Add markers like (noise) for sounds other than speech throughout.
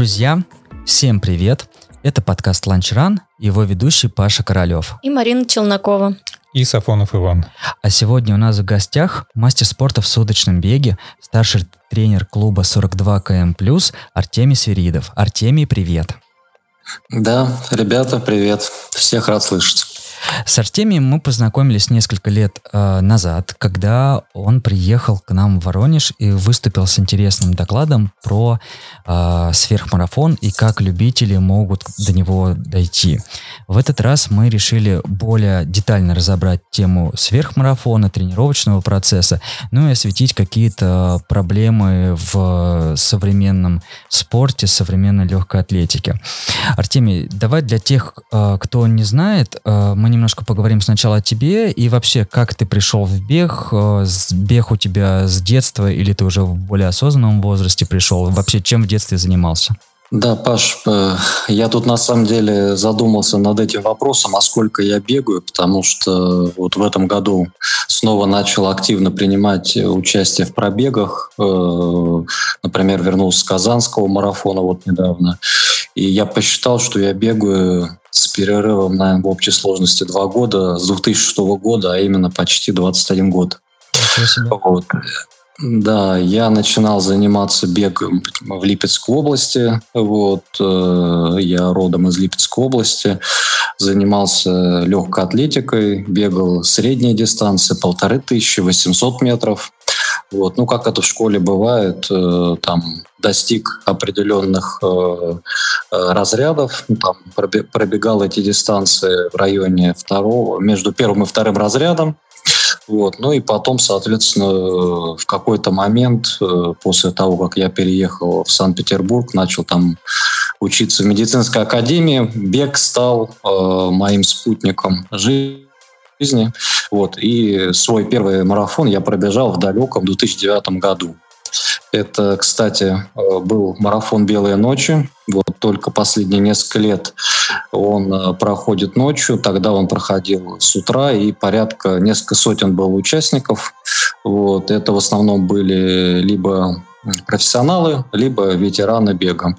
Друзья, всем привет! Это подкаст «Ланч Ран», его ведущий Паша Королев. И Марина Челнокова. И Сафонов Иван. А сегодня у нас в гостях мастер спорта в суточном беге, старший тренер клуба 42 КМ+, Артемий Свиридов. Артемий, привет! Да, ребята, привет. Всех рад слышать. С Артемием мы познакомились несколько лет э, назад, когда он приехал к нам в Воронеж и выступил с интересным докладом про э, сверхмарафон и как любители могут до него дойти. В этот раз мы решили более детально разобрать тему сверхмарафона, тренировочного процесса, ну и осветить какие-то проблемы в современном спорте, современной легкой атлетике. Артемий, давай для тех, э, кто не знает, э, немножко поговорим сначала о тебе и вообще, как ты пришел в бег. Э, бег у тебя с детства или ты уже в более осознанном возрасте пришел? Вообще, чем в детстве занимался? Да, Паш, э, я тут на самом деле задумался над этим вопросом, а сколько я бегаю, потому что вот в этом году снова начал активно принимать участие в пробегах. Э, например, вернулся с Казанского марафона вот недавно. И я посчитал, что я бегаю с перерывом, наверное, в общей сложности два года, с 2006 года, а именно почти 21 год. Вот. Да, я начинал заниматься бегом в Липецкой области. Вот, э, я родом из Липецкой области. Занимался легкой атлетикой, бегал средние дистанции, полторы тысячи, 800 метров. Вот, ну, как это в школе бывает, э, там достиг определенных э, разрядов, ну, там пробегал эти дистанции в районе второго, между первым и вторым разрядом. Вот. Ну и потом, соответственно, в какой-то момент, э, после того, как я переехал в Санкт-Петербург, начал там учиться в медицинской академии, бег стал э, моим спутником жизни. Вот. И свой первый марафон я пробежал в далеком 2009 году. Это, кстати, э, был марафон «Белые ночи». Вот только последние несколько лет он э, проходит ночью. Тогда он проходил с утра, и порядка несколько сотен было участников. Вот. Это в основном были либо профессионалы, либо ветераны бега.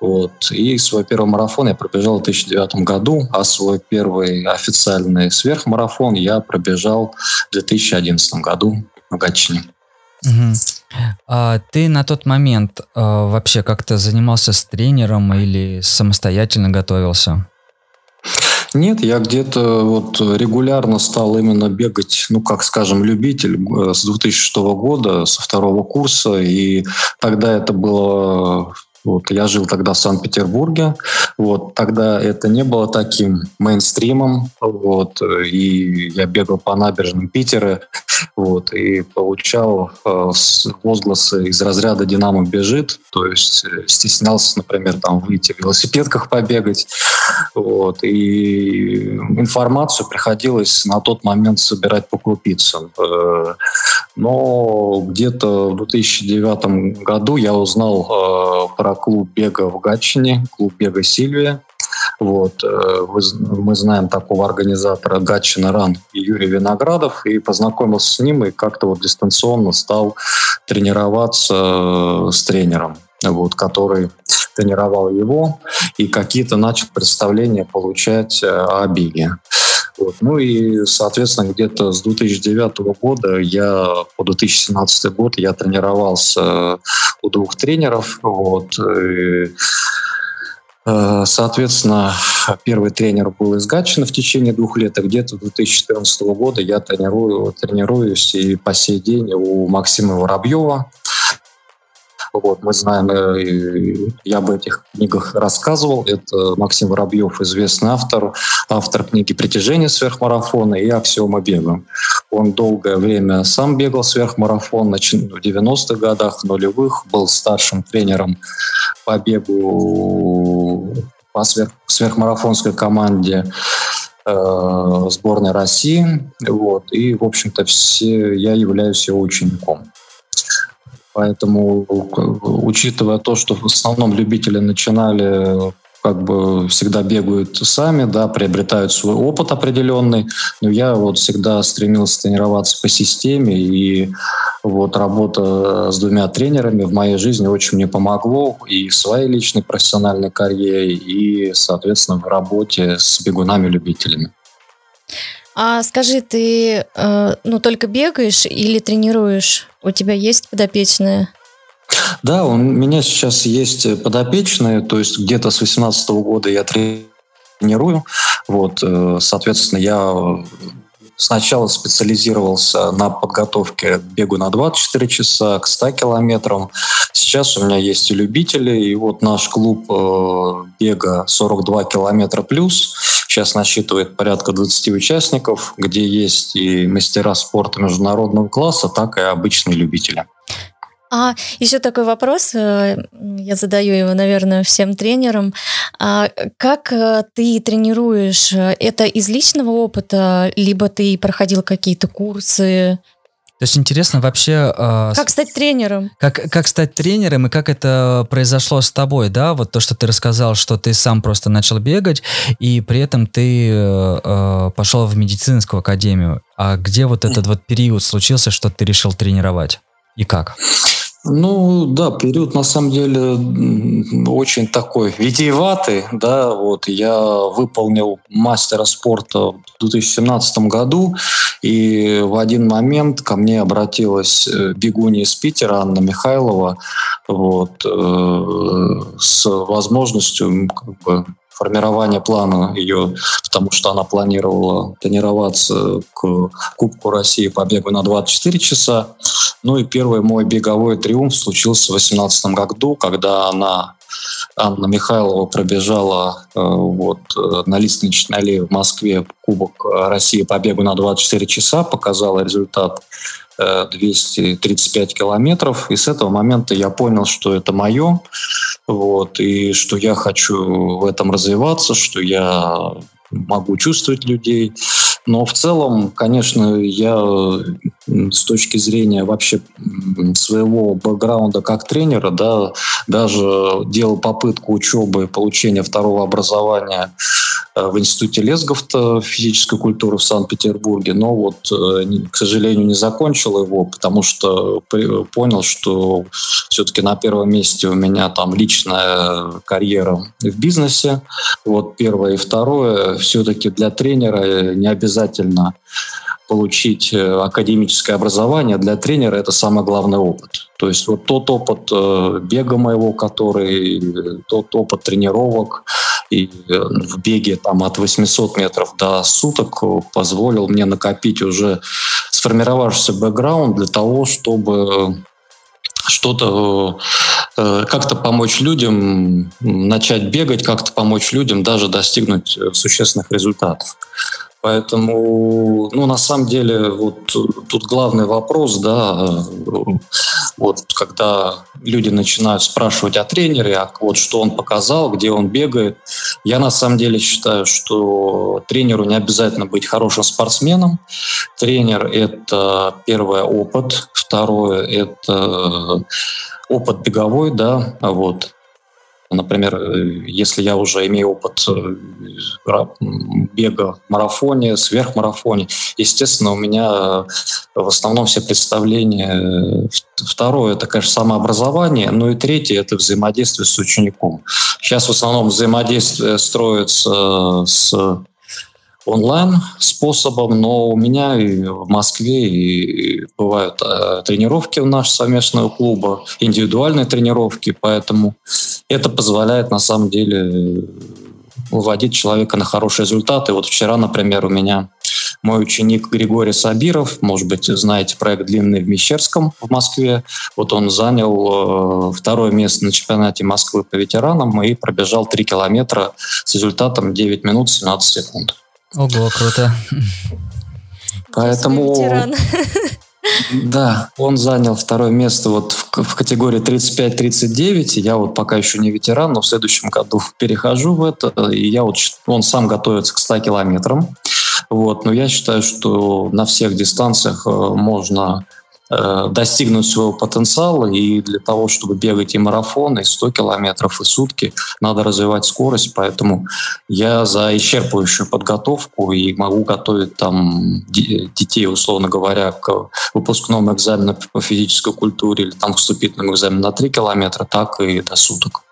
Вот. И свой первый марафон я пробежал в 2009 году, а свой первый официальный сверхмарафон я пробежал в 2011 году в Гатчине. Угу. А ты на тот момент а, вообще как-то занимался с тренером или самостоятельно готовился? Нет, я где-то вот регулярно стал именно бегать, ну, как скажем, любитель э, с 2006 года, со второго курса, и тогда это было вот, я жил тогда в Санкт-Петербурге. Вот, тогда это не было таким мейнстримом. Вот, и я бегал по набережным Питера вот, и получал э, возгласы из разряда «Динамо бежит», то есть э, стеснялся, например, там выйти в велосипедках побегать, вот, и информацию приходилось на тот момент собирать по крупицам. Э, но где-то в 2009 году я узнал про клуб бега в Гатчине, клуб бега «Сильвия», вот. Э, мы знаем такого организатора Гатчина Ран Юрий Виноградов, и познакомился с ним, и как-то вот дистанционно стал тренироваться э, с тренером, вот, который тренировал его, и какие-то начал представления получать э, о беге. Вот. Ну и, соответственно, где-то с 2009 года я по 2017 год я тренировался у двух тренеров. Вот. И Э, соответственно, первый тренер был из Гатчины в течение двух лет, а где-то 2014 года я тренирую, тренируюсь и по сей день у Максима Воробьева. Вот, мы знаем, э, я об этих книгах рассказывал. Это Максим Воробьев, известный автор, автор книги «Притяжение сверхмарафона» и «Аксиома бега». Он долгое время сам бегал сверхмарафон, в 90-х годах, нулевых, был старшим тренером по бегу по сверх, сверхмарафонской команде э, сборной России. Вот. И, в общем-то, все, я являюсь его учеником. Поэтому, учитывая то, что в основном любители начинали как бы всегда бегают сами, да, приобретают свой опыт определенный. Но я вот всегда стремился тренироваться по системе и Вот работа с двумя тренерами в моей жизни очень мне помогло и в своей личной профессиональной карьере, и, соответственно, в работе с бегунами-любителями. А скажи, ты э, ну только бегаешь или тренируешь? У тебя есть подопечные? Да, у меня сейчас есть подопечные, то есть где-то с 2018 года я тренирую. Вот, э, соответственно, я Сначала специализировался на подготовке к бегу на 24 часа, к 100 километрам. Сейчас у меня есть и любители, и вот наш клуб э, бега 42 километра плюс сейчас насчитывает порядка 20 участников, где есть и мастера спорта международного класса, так и обычные любители. А еще такой вопрос, э, я задаю его, наверное, всем тренерам. А как э, ты тренируешь? Это из личного опыта, либо ты проходил какие-то курсы? То есть интересно вообще... Э, как стать тренером? Как, как стать тренером и как это произошло с тобой, да? Вот то, что ты рассказал, что ты сам просто начал бегать, и при этом ты э, пошел в медицинскую академию. А где вот этот вот период случился, что ты решил тренировать? И как? Ну да, период на самом деле очень такой витиеватый, да, вот я выполнил мастера спорта в 2017 году, и в один момент ко мне обратилась э, бегунья из Питера Анна Михайлова, вот, э, с возможностью как бы, формирования плана ее, потому что она планировала тренироваться к Кубку России по бегу на 24 часа. Ну и первый мой беговой триумф случился в 2018 году, когда она Анна Михайлова пробежала э, вот, э, на Лестничной аллее в Москве Кубок России по бегу на 24 часа, показала результат 235 километров. И с этого момента я понял, что это мое, вот, и что я хочу в этом развиваться, что я могу чувствовать людей. Но в целом, конечно, я с точки зрения вообще своего бэкграунда как тренера, да, даже делал попытку учебы, получения второго образования Э, в Институте Лесговта физической культуры в Санкт-Петербурге, но вот, э, к сожалению, не закончил его, потому что понял, что все-таки на первом месте у меня там личная карьера в бизнесе. Вот первое и второе, все-таки для тренера не обязательно получить э, академическое образование, для тренера это самый главный опыт. То есть вот тот опыт бега моего, который, тот опыт тренировок, и э, в беге там от 800 метров до суток позволил мне накопить уже сформировавшийся бэкграунд для того, чтобы что-то э, как-то помочь людям начать бегать, как-то помочь людям даже достигнуть э, существенных результатов. Поэтому, ну, на самом деле, вот тут главный вопрос, да, вот когда люди начинают спрашивать о тренере, а вот что он показал, где он бегает, я на самом деле считаю, что тренеру не обязательно быть хорошим спортсменом. Тренер – это первое опыт, второе – это опыт беговой, да, вот, Например, э, если я уже имею опыт э, бега в марафоне, сверхмарафоне, естественно, у меня э, в основном все представления. Второе – это, конечно, самообразование, ну и третье – это взаимодействие с учеником. Сейчас в основном взаимодействие строится с онлайн способом, но у меня и в Москве и бывают э, тренировки в наш совместного клуба, индивидуальные тренировки, поэтому это позволяет на самом деле выводить человека на хорошие результаты. Вот вчера, например, у меня мой ученик Григорий Сабиров, может быть, знаете проект «Длинный в Мещерском» в Москве. Вот он занял э, второе место на чемпионате Москвы по ветеранам и пробежал 3 километра с результатом 9 минут 17 секунд. Ого, круто. Поэтому... (laughs) Да, он занял второе место вот в, в категории 35-39. Я вот пока еще не ветеран, но в следующем году перехожу в это. И я вот, он сам готовится к 100 километрам. Вот, но я считаю, что на всех дистанциях э, можно достигнуть своего потенциала, и для того, чтобы бегать и марафон, и 100 километров, и сутки, надо развивать скорость, поэтому я за исчерпывающую подготовку и могу готовить там детей, условно говоря, к выпускному экзамену по физической культуре или там к вступительному экзамену на 3 километра, так и до суток.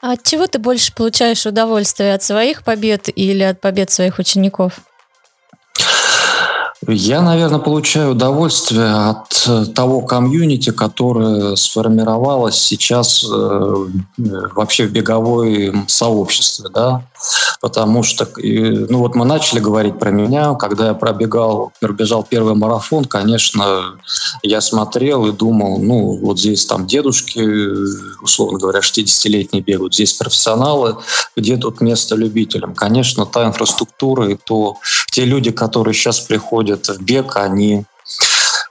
А от чего ты больше получаешь удовольствие? От своих побед или от побед своих учеников? Я, наверное, получаю удовольствие от э, того комьюнити, которое сформировалось сейчас э, вообще в беговой сообществе, да, потому что, ну вот мы начали говорить про меня, когда я пробегал, пробежал первый марафон, конечно, я смотрел и думал, ну вот здесь там дедушки, условно говоря, 60-летние бегают, здесь профессионалы, где тут место любителям? Конечно, та инфраструктура и то, те люди, которые сейчас приходят в бег, они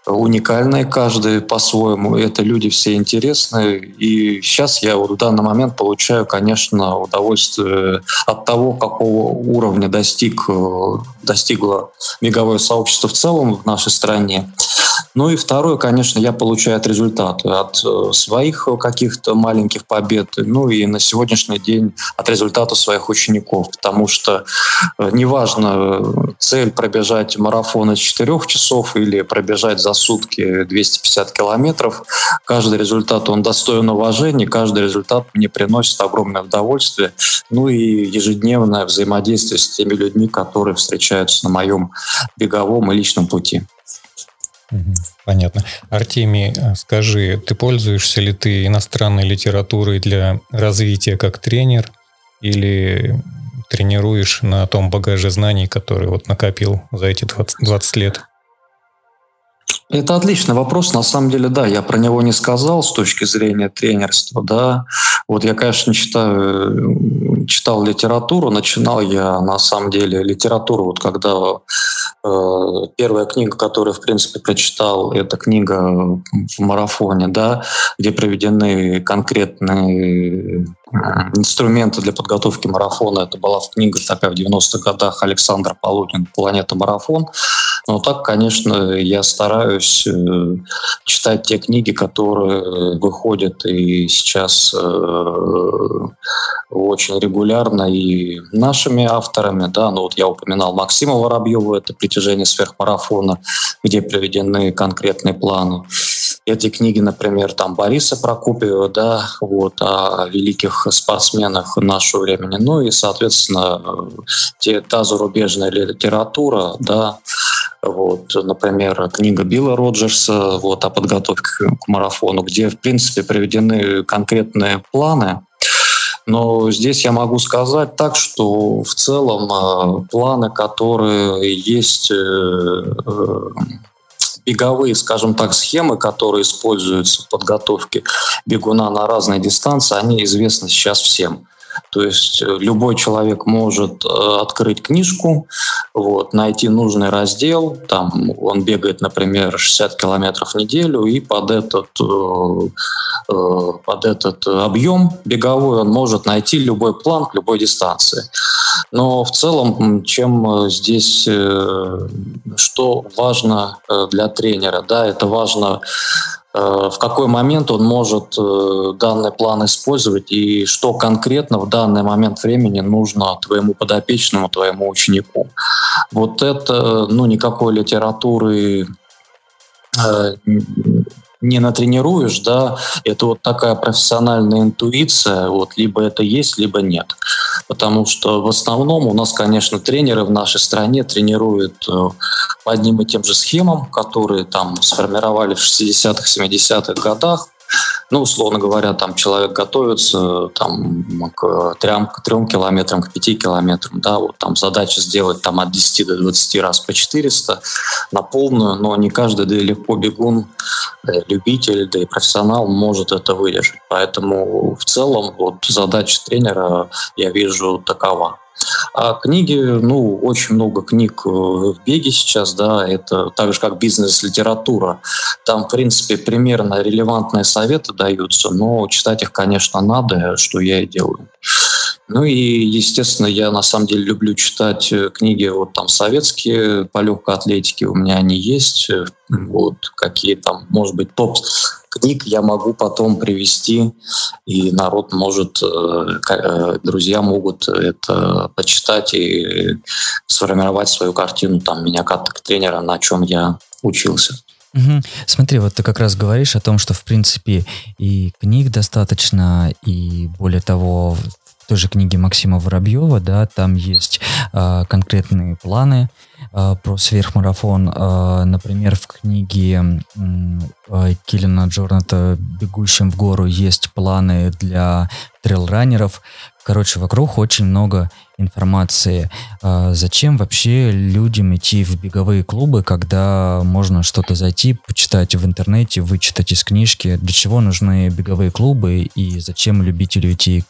уникальные каждый по-своему. Это люди все интересные. И сейчас я вот в данный момент получаю, конечно, удовольствие от того, какого уровня достиг, э, достигло беговое сообщество в целом в нашей стране. Ну и второе, конечно, я получаю от результата, от э, своих каких-то маленьких побед, ну и на сегодняшний день от результата своих учеников, потому что э, неважно, э, цель пробежать марафон из 4 часов или пробежать за сутки 250 километров, каждый результат, он достоин уважения, каждый результат мне приносит огромное удовольствие, ну и ежедневное взаимодействие с теми людьми, которые встречаются на моем беговом и личном пути. Понятно. Артемий, э, скажи, ты пользуешься ли ты иностранной литературой для развития как тренер или тренируешь на том багаже знаний, который вот накопил за эти 20, 20 лет? Это отличный вопрос. На самом деле, да, я про него не сказал с точки зрения тренерства, да. Вот я, конечно, читаю, читал литературу, начинал я, на самом деле, литературу, вот когда э, первая книга, которую, в принципе, прочитал, это книга в марафоне, да, где проведены конкретные инструменты для подготовки марафона. Это была книга такая в 90-х годах Александр Полунин «Планета марафон». Но так, конечно, я стараюсь э, читать те книги, которые выходят и сейчас э, очень регулярно и нашими авторами. Да, ну вот я упоминал Максима Воробьева, это «Притяжение сверхмарафона», где приведены конкретные планы. Эти книги, например, там Бориса Прокопьева, да, вот, о великих спортсменах нашего времени. Ну и, соответственно, те, та зарубежная литература, да, вот, например, книга Билла Роджерса вот, о подготовке к марафону, где, в принципе, приведены конкретные планы, но здесь я могу сказать так, что в целом э, планы, которые есть, э, э, беговые, скажем так, схемы, которые используются в подготовке бегуна на разные дистанции, они известны сейчас всем. То есть э, любой человек может э, открыть книжку, вот, найти нужный раздел, там он бегает, например, 60 километров в неделю, и под этот, э, под этот объем беговой он может найти любой план к любой дистанции. Но в целом, чем здесь, что важно для тренера, да, это важно в какой момент он может э, данный план использовать и что конкретно в данный момент времени нужно твоему подопечному, твоему ученику. Вот это, ну, никакой литературы э, не натренируешь, да, это вот такая профессиональная интуиция, вот либо это есть, либо нет. Потому что в основном у нас, конечно, тренеры в нашей стране тренируют э, по одним и тем же схемам, которые там сформировали в 60-х, 70-х годах, ну, условно говоря, там человек готовится там, к трем, к трем километрам, к пяти километрам, да, вот там задача сделать там от 10 до 20 раз по 400 на полную, но не каждый да легко бегун, да любитель, да и профессионал может это выдержать. Поэтому в целом вот задача тренера, я вижу, такова. А книги, ну, очень много книг э, в беге сейчас, да, это так же, как бизнес-литература. Там, в принципе, примерно релевантные советы даются, но читать их, конечно, надо, что я и делаю. Ну и, естественно, я на самом деле люблю читать э, книги вот там советские по легкой атлетике, у меня они есть. Э, вот какие там, может быть, топ книг я могу потом привести, и народ может, э, друзья могут это почитать и сформировать свою картину там меня как тренера, на чем я учился. Угу. Смотри, вот ты как раз говоришь о том, что в принципе и книг достаточно, и более того, той же книге Максима Воробьева, да, там есть э, конкретные планы э, про сверхмарафон. Э, например, в книге э, Киллина Джорната «Бегущим в гору» есть планы для трейлранеров. Короче, вокруг очень много информации. А зачем вообще людям идти в беговые клубы, когда можно что-то зайти, почитать в интернете, вычитать из книжки? Для чего нужны беговые клубы и зачем любителю идти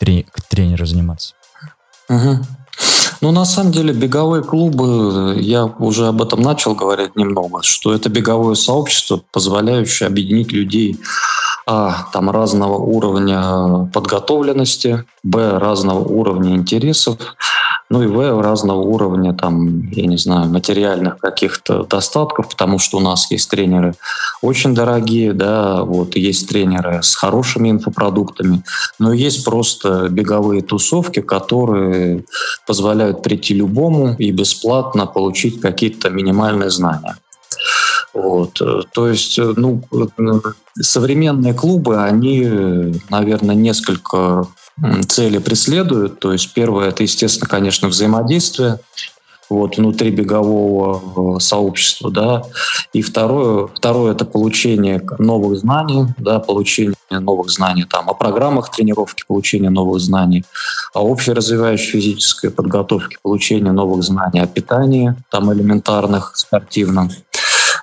трени- к тренеру заниматься? Угу. Ну, на самом деле, беговые клубы, я уже об этом начал говорить немного, что это беговое сообщество, позволяющее объединить людей а, там разного уровня подготовленности, б, разного уровня интересов, ну и В разного уровня, там, я не знаю, материальных каких-то достатков, потому что у нас есть тренеры очень дорогие, да, вот, есть тренеры с хорошими инфопродуктами, но есть просто беговые тусовки, которые позволяют прийти любому и бесплатно получить какие-то минимальные знания. Вот. То есть, ну, современные клубы, они, наверное, несколько цели преследуют. То есть первое это, естественно, конечно, взаимодействие вот, внутри бегового э, сообщества, да, и второе, второе это получение новых знаний, да, получение новых знаний там о программах тренировки, получение новых знаний, о общей развивающей физической подготовке, получение новых знаний о питании, там элементарных, спортивном,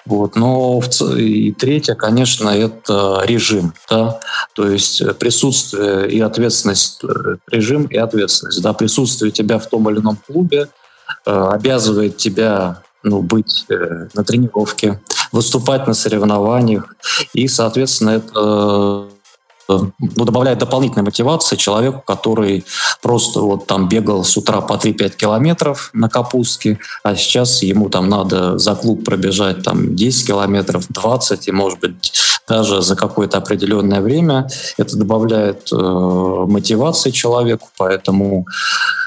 вот. Но и третье, конечно, это режим. Да? То есть присутствие и ответственность, э, режим и ответственность. Да? Присутствие тебя в том или ином клубе э, обязывает тебя ну, быть э, на тренировке, выступать на соревнованиях. И, соответственно, это ну, добавляет дополнительной мотивации человеку, который просто вот там бегал с утра по 3-5 километров на капустке, а сейчас ему там надо за клуб пробежать там 10 километров, 20 и, может быть, даже за какое-то определенное время. Это добавляет э, мотивации человеку, поэтому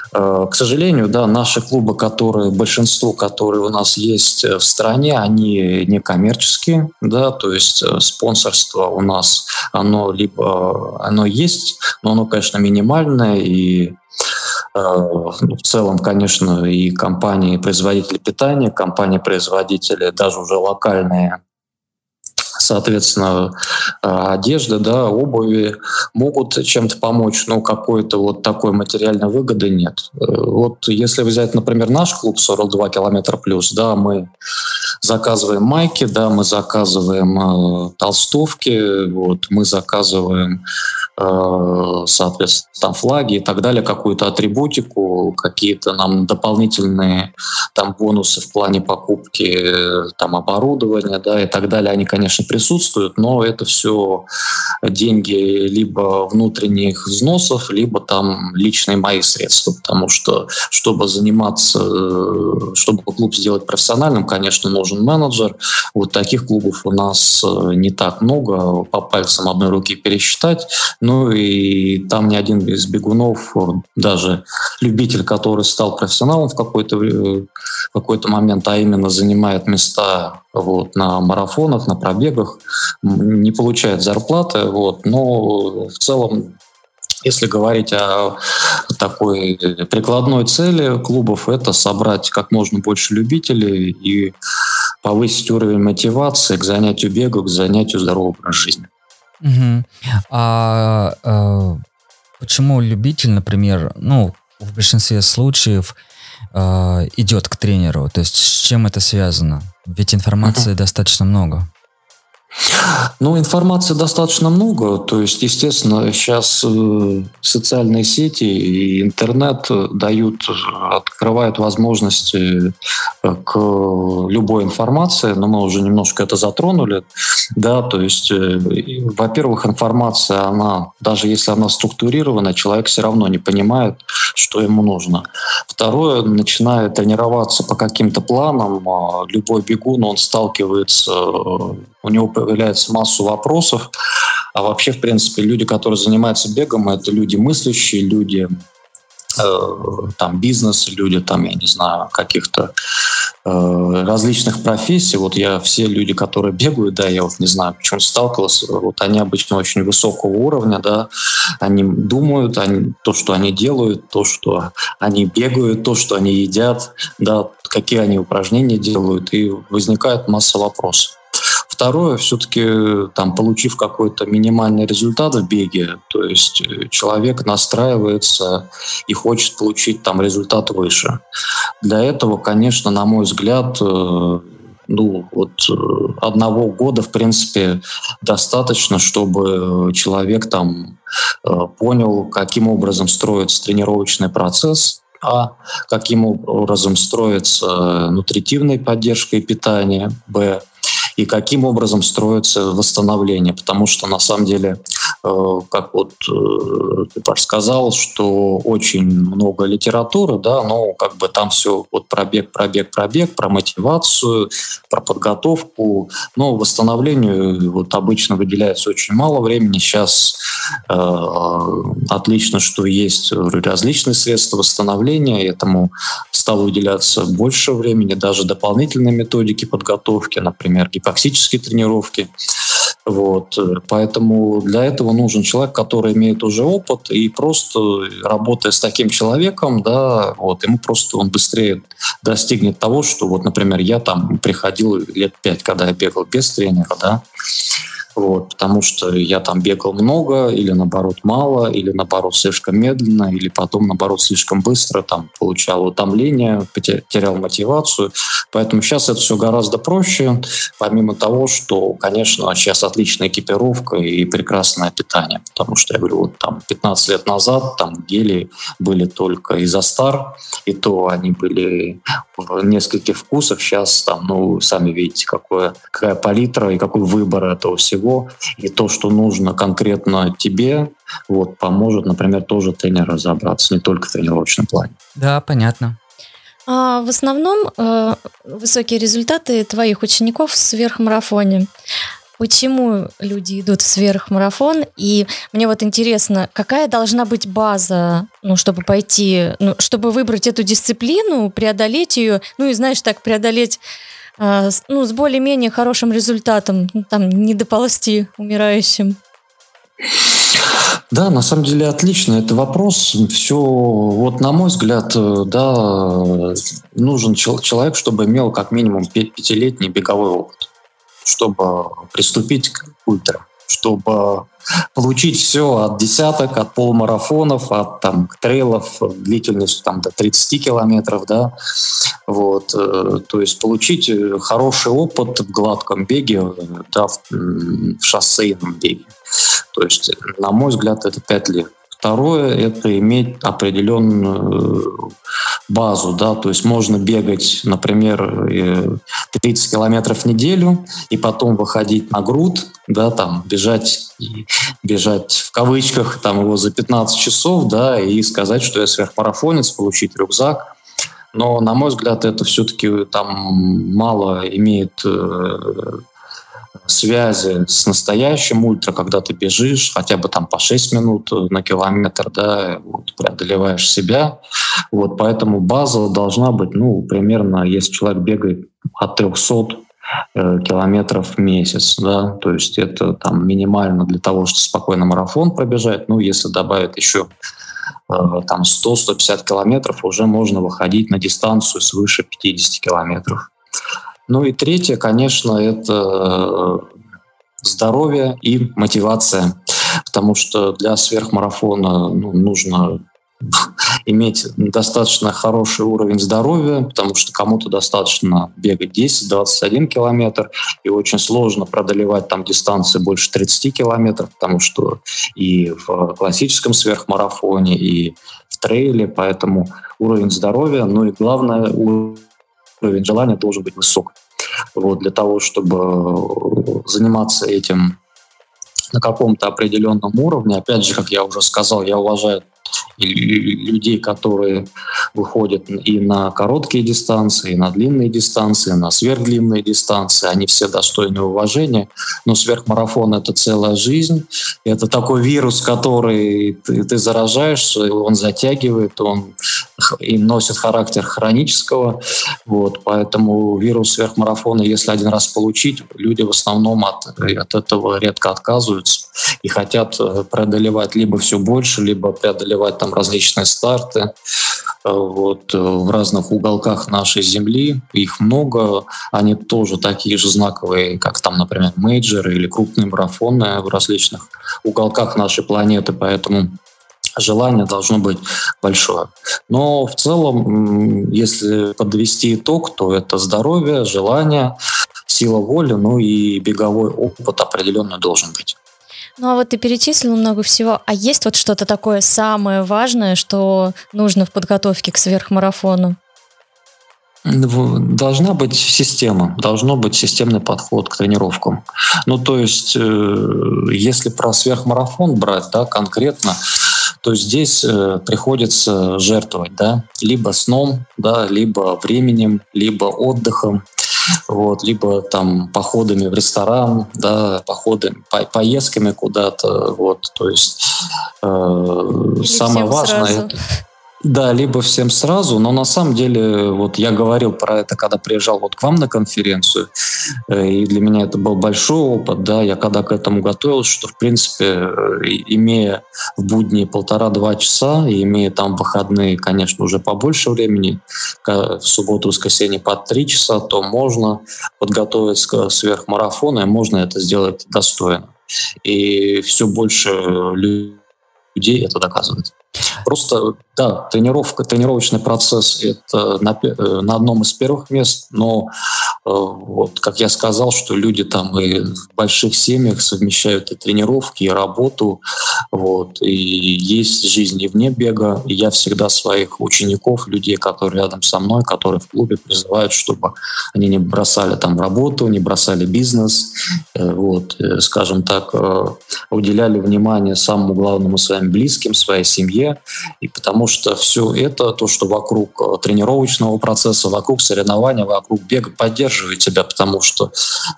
Э, к сожалению, да, наши клубы, которые, большинство, которые у нас есть э, в стране, они не коммерческие, да, то есть э, спонсорство у нас, оно либо, оно есть, но оно, конечно, минимальное, и ну, в целом, конечно, и компании-производители питания, компании-производители, даже уже локальные соответственно, э, одежды, да, обуви могут чем-то помочь, но какой-то вот такой материальной выгоды нет. Э, вот если взять, например, наш клуб 42 километра плюс, да, мы заказываем майки, да, мы заказываем э, толстовки, вот, мы заказываем Э, соответственно, там флаги и так далее, какую-то атрибутику, какие-то нам дополнительные там бонусы в плане покупки там оборудования, да, и так далее, они, конечно, присутствуют, но это все деньги либо внутренних взносов, либо там личные мои средства, потому что, чтобы заниматься, чтобы клуб сделать профессиональным, конечно, нужен менеджер. Вот таких клубов у нас э, не так много, по пальцам одной руки пересчитать, ну и там ни один из бегунов, даже любитель, который стал профессионалом в какой-то в какой-то момент, а именно занимает места вот, на марафонах, на пробегах, не получает зарплаты, вот, но в целом если говорить о такой прикладной цели клубов, это собрать как можно больше любителей и повысить уровень мотивации к занятию бега, к занятию здорового образа жизни. Угу. А, а почему любитель, например, ну, в большинстве случаев а, идет к тренеру? То есть с чем это связано? Ведь информации угу. достаточно много. Ну, информации достаточно много. То есть, естественно, сейчас э, социальные сети и интернет дают открывает возможности э, к любой информации, но мы уже немножко это затронули, да, то есть, э, во-первых, информация, она, даже если она структурирована, человек все равно не понимает, что ему нужно. Второе, начиная тренироваться по каким-то планам, а, любой бегун, он сталкивается, у него появляется массу вопросов, а вообще, в принципе, люди, которые занимаются бегом, это люди мыслящие, люди Э, там бизнес, люди там, я не знаю, каких-то э, различных профессий. Вот я все люди, которые бегают, да, я вот не знаю, почему сталкивался, вот они обычно очень высокого уровня, да, они думают, они, то, что они делают, то, что они бегают, то, что они едят, да, какие они упражнения делают, и возникает масса вопросов. Второе, все-таки там, получив какой-то минимальный результат в беге, то есть э, человек настраивается и хочет получить там результат выше. Для этого, конечно, на мой взгляд, э, ну, вот э, одного года, в принципе, достаточно, чтобы человек там понял, каким образом строится тренировочный процесс, а каким образом строится нутритивная поддержка и питание, б, и каким образом строится восстановление. Потому что на самом деле, как вот э, ты Паш сказал, что очень много литературы, да, но как бы там все вот пробег, пробег, пробег, про мотивацию, про подготовку. Но восстановлению вот обычно выделяется очень мало времени. Сейчас э, отлично, что есть различные средства восстановления, этому стало выделяться больше времени, даже дополнительные методики подготовки, например, гипоксические тренировки. Вот. Поэтому для этого нужен человек, который имеет уже опыт, и просто работая с таким человеком, да, вот, ему просто он быстрее достигнет того, что вот, например, я там приходил лет пять, когда я бегал без тренера, да, вот, потому что я там бегал много, или наоборот мало, или наоборот слишком медленно, или потом наоборот слишком быстро, там получал утомление, потерял мотивацию. Поэтому сейчас это все гораздо проще, помимо того, что, конечно, сейчас отличная экипировка и прекрасное питание, потому что, я говорю, вот там 15 лет назад там гели были только из Астар, и то они были в нескольких вкусах, сейчас там, ну, сами видите, какое, какая палитра и какой выбор этого всего всего, и то, что нужно конкретно тебе, вот, поможет, например, тоже тренер разобраться, не только в тренировочном плане. Да, понятно. А в основном э, высокие результаты твоих учеников в сверхмарафоне. Почему люди идут в сверхмарафон? И мне вот интересно, какая должна быть база, ну, чтобы пойти, ну, чтобы выбрать эту дисциплину, преодолеть ее, ну и, знаешь, так преодолеть ну, с более-менее хорошим результатом, ну, там, не доползти умирающим? Да, на самом деле отлично. Это вопрос. Все, вот на мой взгляд, э, да, нужен человек, чтобы имел как минимум пятилетний беговой опыт, чтобы приступить к ультра чтобы получить все от десяток, от полумарафонов, от там трейлов длительностью там до 30 километров, да, вот, э, то есть получить э, хороший опыт в гладком беге, да, в, в шоссейном беге. То есть, на мой взгляд, это 5 лет. Второе – это иметь определенную базу, да, то есть можно бегать, например, 30 э, километров в неделю и потом выходить на груд, да, там бежать, бежать в кавычках там его за 15 часов, да, и сказать, что я сверхмарафонец, получить рюкзак. Но, на мой взгляд, это все-таки там мало имеет э, связи с настоящим ультра, когда ты бежишь хотя бы там по 6 минут на километр, да, вот, преодолеваешь себя. Вот, поэтому база должна быть, ну, примерно, если человек бегает от 300 э, километров в месяц, да, то есть это там минимально для того, чтобы спокойно марафон пробежать, ну, если добавить еще э, там 100-150 километров, уже можно выходить на дистанцию свыше 50 километров. Ну и третье, конечно, это э, здоровье и мотивация, потому что для сверхмарафона ну, нужно (laughs) иметь достаточно хороший уровень здоровья, потому что кому-то достаточно бегать 10-21 километр, и очень сложно преодолевать там дистанции больше 30 километров, потому что и в классическом сверхмарафоне, и в трейле, поэтому уровень здоровья, ну и главное, уровень желания должен быть высок. Вот, для того, чтобы заниматься этим на каком-то определенном уровне. Опять же, как я уже сказал, я уважаю людей, которые выходят и на короткие дистанции, и на длинные дистанции, на сверхдлинные дистанции. Они все достойны уважения. Но сверхмарафон — это целая жизнь. Это такой вирус, который ты, ты заражаешься, он затягивает, он и носит характер хронического. Вот, поэтому вирус сверхмарафона, если один раз получить, люди в основном от, от этого редко отказываются и хотят э, преодолевать либо все больше, либо преодолевать там различные старты э, вот, э, в разных уголках нашей Земли. Их много. Они тоже такие же знаковые, как там, например, мейджеры или крупные марафоны в различных уголках нашей планеты. Поэтому желание должно быть большое. Но в целом, если подвести итог, то это здоровье, желание, сила воли, ну и беговой опыт определенно должен быть. Ну а вот ты перечислил много всего. А есть вот что-то такое самое важное, что нужно в подготовке к сверхмарафону? Должна быть система, должно быть системный подход к тренировкам. Ну, то есть, э, если про сверхмарафон брать, да, конкретно, то здесь э, приходится жертвовать, да, либо сном, да, либо временем, либо отдыхом вот, либо там походами в ресторан, да, походами, по поездками куда-то, вот, то есть э, самое важное. Сразу. Да, либо всем сразу, но на самом деле, вот я говорил про это, когда приезжал вот к вам на конференцию, э, и для меня это был большой опыт, да, я когда к этому готовился, что, в принципе, э, имея в будни полтора-два часа, и имея там выходные, конечно, уже побольше времени, в субботу, воскресенье по три часа, то можно подготовиться к сверхмарафону, и можно это сделать достойно. И все больше людей это доказывает. Просто, да, тренировка, тренировочный процесс – это на, э, на одном из первых мест, но э, вот, как я сказал, что люди там и в больших семьях совмещают и тренировки, и работу, вот, и есть жизнь и вне бега, и я всегда своих учеников, людей, которые рядом со мной, которые в клубе призывают, чтобы они не бросали там работу, не бросали бизнес, э, вот, скажем так, уделяли внимание самому главному своим близким, своей семье, и потому что все это, то, что вокруг э, тренировочного процесса, вокруг соревнования, вокруг бега поддерживает тебя, потому что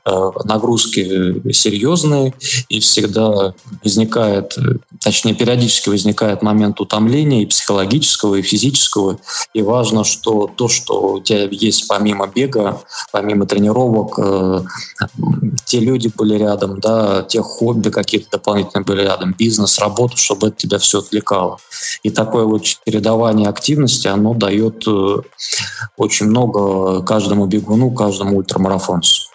э, нагрузки серьезные, и всегда возникает, точнее, периодически возникает момент утомления и психологического, и физического. И важно, что то, что у тебя есть помимо бега, помимо тренировок, э, те люди были рядом, да, те хобби какие-то дополнительные были рядом, бизнес, работа, чтобы это тебя все отвлекало. И такое вот чередование активности, оно дает э, очень много каждому бегуну, каждому ультрамарафонцу.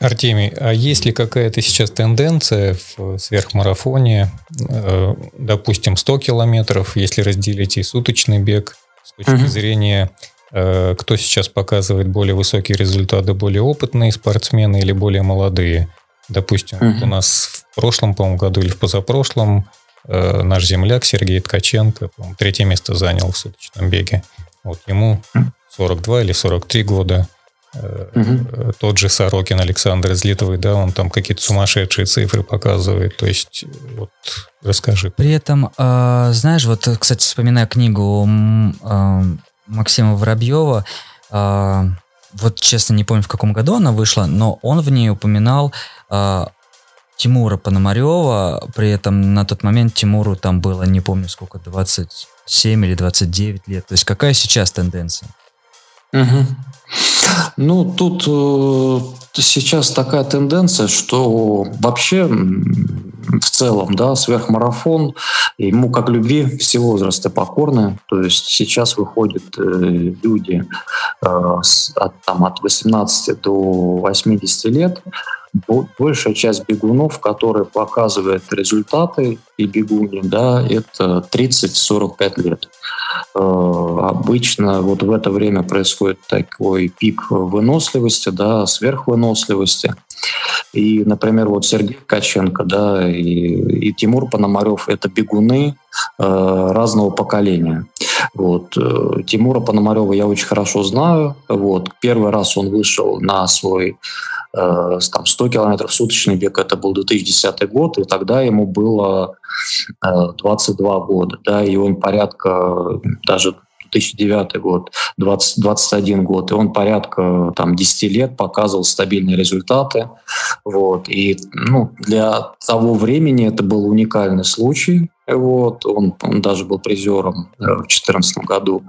Артемий, а есть ли какая-то сейчас тенденция в сверхмарафоне, э, допустим, 100 километров, если разделить и суточный бег, с точки uh-huh. зрения, э, кто сейчас показывает более высокие результаты, более опытные спортсмены или более молодые? Допустим, uh-huh. у нас в прошлом, по-моему, году или в позапрошлом Э, наш земляк Сергей Ткаченко, третье место занял в суточном беге. Вот ему 42 или 43 года. Угу. Тот же Сорокин Александр из Литвы, да, он там какие-то сумасшедшие цифры показывает. То есть, вот расскажи. При этом, э, знаешь, вот, кстати, вспоминая книгу э, Максима Воробьева, э, вот честно не помню, в каком году она вышла, но он в ней упоминал э, Тимура Пономарева, при этом на тот момент Тимуру там было, не помню сколько, 27 или 29 лет. То есть какая сейчас тенденция? Угу. Ну, тут э, сейчас такая тенденция, что вообще в целом, да, сверхмарафон, ему как любви все возрасты покорны, то есть сейчас выходят э, люди э, с, от, там, от 18 до 80 лет, большая часть бегунов, которые показывают результаты и бегуни, да, это 30-45 лет. Э, обычно вот в это время происходит такой пик выносливости, да, сверхвыносливости. И, например, вот Сергей Каченко, да, и, и Тимур Пономарев – это бегуны э, разного поколения. Вот. Э, Тимура Пономарева я очень хорошо знаю. Вот. Первый раз он вышел на свой там, 100 километров суточный бег, это был 2010 год, и тогда ему было э, 22 года, да, и он порядка даже 2009 год, 20, 21 год, и он порядка там, 10 лет показывал стабильные результаты. Вот. И ну, для того времени это был уникальный случай. Вот. Он, он даже был призером э, в 2014 году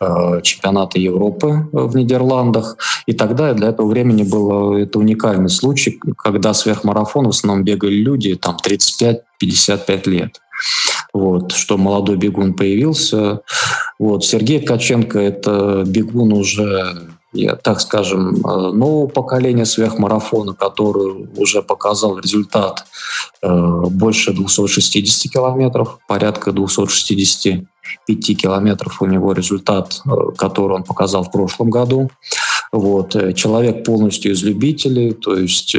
э, чемпионата Европы в Нидерландах. И тогда для этого времени был это уникальный случай, когда сверхмарафон в основном бегали люди там 35-55 лет вот, что молодой бегун появился. Вот, Сергей Ткаченко – это бегун уже, я, так скажем, э, нового поколения сверхмарафона, который уже показал результат э, больше 260 километров, порядка 265 километров у него результат, э, который он показал в прошлом году. Вот. Э, человек полностью из любителей, то есть э,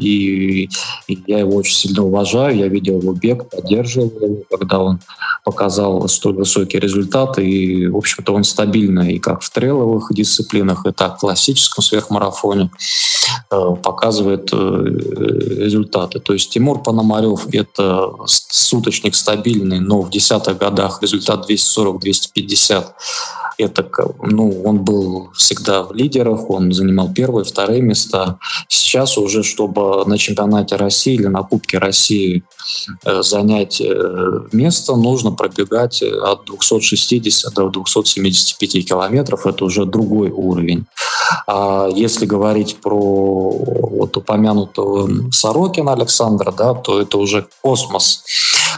и, и я его очень сильно уважаю, я видел его бег, поддерживал его, когда он показал столь высокие результаты, и, в общем-то, он стабильно и как в трейловых дисциплинах, и так в классическом сверхмарафоне э, показывает результаты. То есть Тимур Пономарев — это суточник стабильный, но в десятых годах результат 240-250 это, ну, он был всегда в лидерах, он занимал первые, вторые места. Сейчас уже, чтобы на чемпионате России или на Кубке России э, занять э, место, нужно пробегать от 260 до 275 километров. Это уже другой уровень. А если говорить про вот упомянутого Сорокина Александра, да, то это уже космос.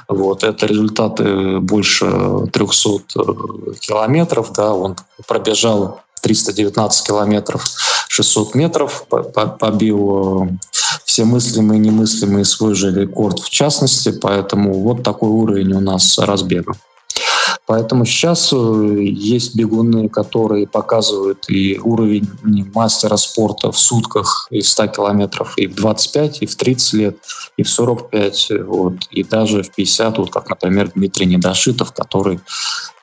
Вот, это результаты больше 300 э, километров, да, он пробежал 319 километров, 600 метров, побил э, все мыслимые и немыслимые свой же рекорд в частности, поэтому вот такой уровень у нас разбега. Поэтому сейчас э, есть бегуны, которые показывают и уровень мастера спорта в сутках и в 100 километров, и в 25, и в 30 лет, и в 45, вот, и даже в 50, вот как, например, Дмитрий Недошитов, который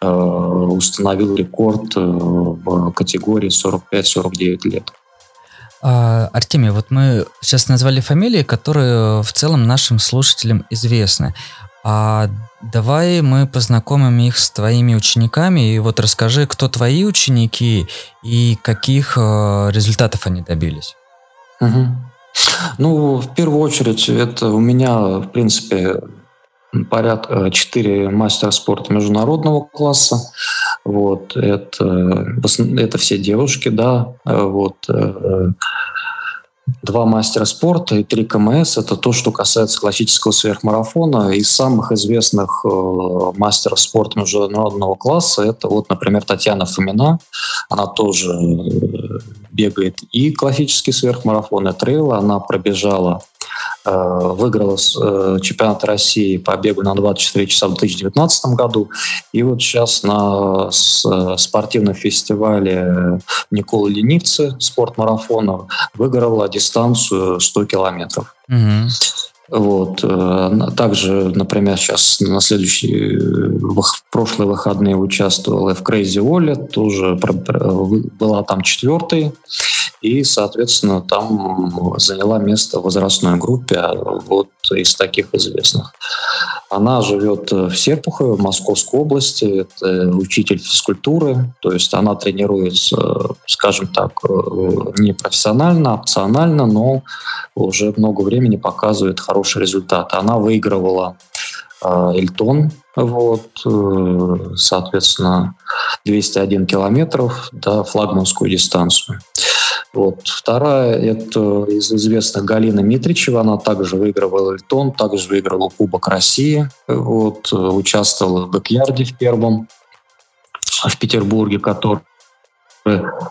э, установил рекорд э, в категории 45-49 лет. А, Артемий, вот мы сейчас назвали фамилии, которые в целом нашим слушателям известны. А давай мы познакомим их с твоими учениками. И вот расскажи, кто твои ученики и каких э, результатов они добились. Угу. Ну, в первую очередь, это у меня, в принципе, порядка 4 мастера спорта международного класса. Вот, это, это все девушки, да, вот, э, два мастера спорта и три КМС. Это то, что касается классического сверхмарафона. Из самых известных э, мастеров спорта международного класса это вот, например, Татьяна Фомина. Она тоже э, бегает и классический сверхмарафон, и трейл. Она пробежала выиграла э, чемпионат России по бегу на 24 часа в 2019 году. И вот сейчас на э, спортивном фестивале Николы Ленивцы спорт-марафона выиграла дистанцию 100 километров. Угу. Вот. Также, например, сейчас на следующие, в прошлые выходные участвовала в Crazy Wallet, тоже была там четвертой и, соответственно, там заняла место в возрастной группе а вот из таких известных. Она живет в Серпухове, в Московской области, это учитель физкультуры, то есть она тренируется, скажем так, не профессионально, опционально, но уже много времени показывает хорошие результаты. Она выигрывала а, Эльтон, вот, э, соответственно, 201 километров, да, флагманскую дистанцию. Вот. Вторая – это из известных Галина Митричева. Она также выигрывала Эльтон, также выиграла Кубок России. Вот. Участвовала в бэкьярде в первом в Петербурге, который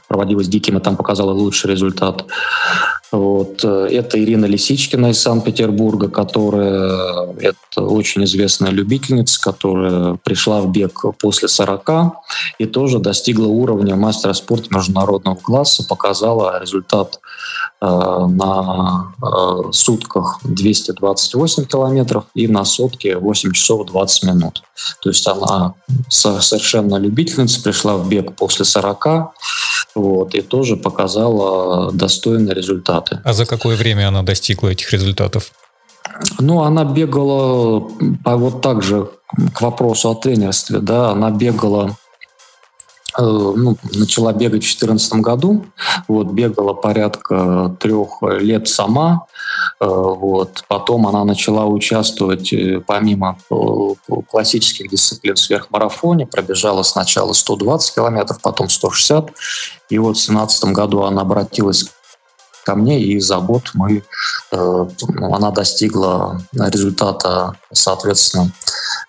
проводилась диким и там показала лучший результат. Вот. Это Ирина Лисичкина из Санкт-Петербурга, которая это очень известная любительница, которая пришла в бег после 40 и тоже достигла уровня мастера спорта международного класса, показала результат э, на э, сутках 228 километров и на сотке 8 часов 20 минут. То есть она совершенно любительница, пришла в бег после 40, вот, и тоже показала достойные результаты. А за какое время она достигла этих результатов? Ну, она бегала по, вот так же к вопросу о тренерстве, да, она бегала э, ну, начала бегать в 2014 году, вот, бегала порядка трех лет сама, э, вот, потом она начала участвовать э, помимо классических дисциплин в сверхмарафоне, пробежала сначала 120 километров, потом 160, и вот в 2017 году она обратилась ко мне, и за год мы, э, она достигла результата, соответственно,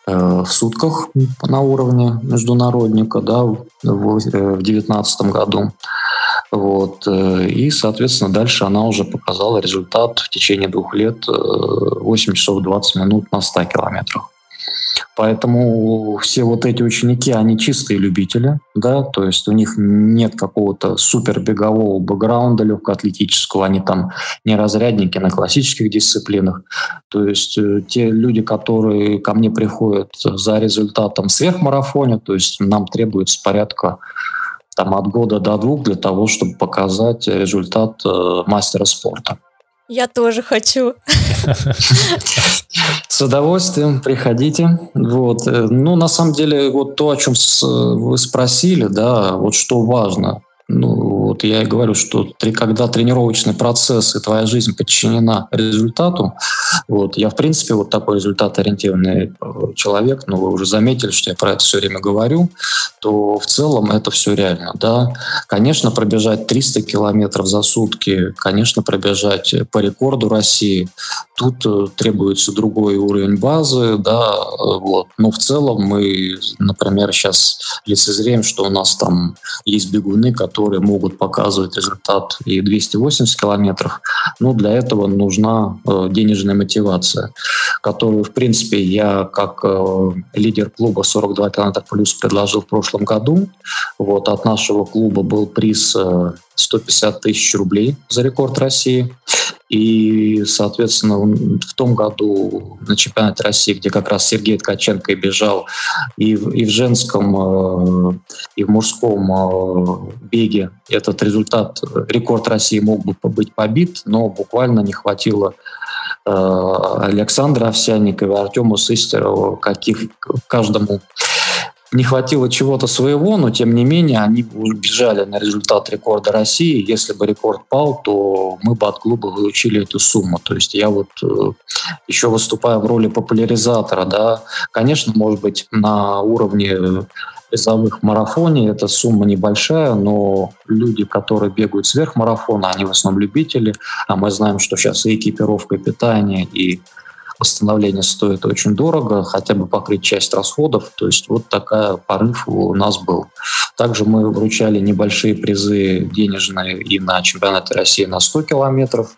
э, в сутках на уровне международника, да, в 2019 э, году. Вот. И, соответственно, дальше она уже показала результат в течение двух лет 8 часов 20 минут на 100 километрах. Поэтому все вот эти ученики, они чистые любители, да, то есть у них нет какого-то супербегового бэкграунда легкоатлетического, они там не разрядники на классических дисциплинах. То есть э, те люди, которые ко мне приходят за результатом в сверхмарафоне, то есть нам требуется порядка там, от года до двух для того, чтобы показать результат э, мастера спорта. Я тоже хочу. (laughs) (laughs) С удовольствием приходите. Вот. Э, ну, на самом деле, вот то, о чем вы спросили, да, вот что важно. Ну, вот я и говорю, что три, когда тренировочный процесс и твоя жизнь подчинена результату, вот, я, в принципе, вот такой результат-ориентированный э, человек, но вы уже заметили, что я про это все время говорю, то в целом это все реально, да. Конечно, пробежать 300 километров за сутки, конечно, пробежать по рекорду России, тут э, требуется другой уровень базы, да, вот. Но в целом мы, например, сейчас лицезреем, что у нас там есть бегуны, которые могут показывать результат и 280 километров. Но для этого нужна э, денежная мотивация, которую, в принципе, я как э, лидер клуба 42 километра плюс предложил в прошлом году. Вот от нашего клуба был приз 150 э, тысяч рублей за рекорд России. И, соответственно, в том году на чемпионате России, где как раз Сергей Ткаченко и бежал, и в, и в женском, э, и в мужском э, беге этот результат, рекорд России мог бы быть побит, но буквально не хватило э, Александра Овсянникова и Артему Сыстерова, каких каждому не хватило чего-то своего, но тем не менее они бежали на результат рекорда России. Если бы рекорд пал, то мы бы от клуба выучили эту сумму. То есть я вот э, еще выступаю в роли популяризатора, да, конечно, может быть, на уровне призовых марафоне эта сумма небольшая, но люди, которые бегают сверхмарафона, они в основном любители, а мы знаем, что сейчас и экипировка, и питание, и восстановление стоит очень дорого, хотя бы покрыть часть расходов. То есть вот такая порыв у нас был. Также мы вручали небольшие призы денежные и на чемпионате России на 100 километров.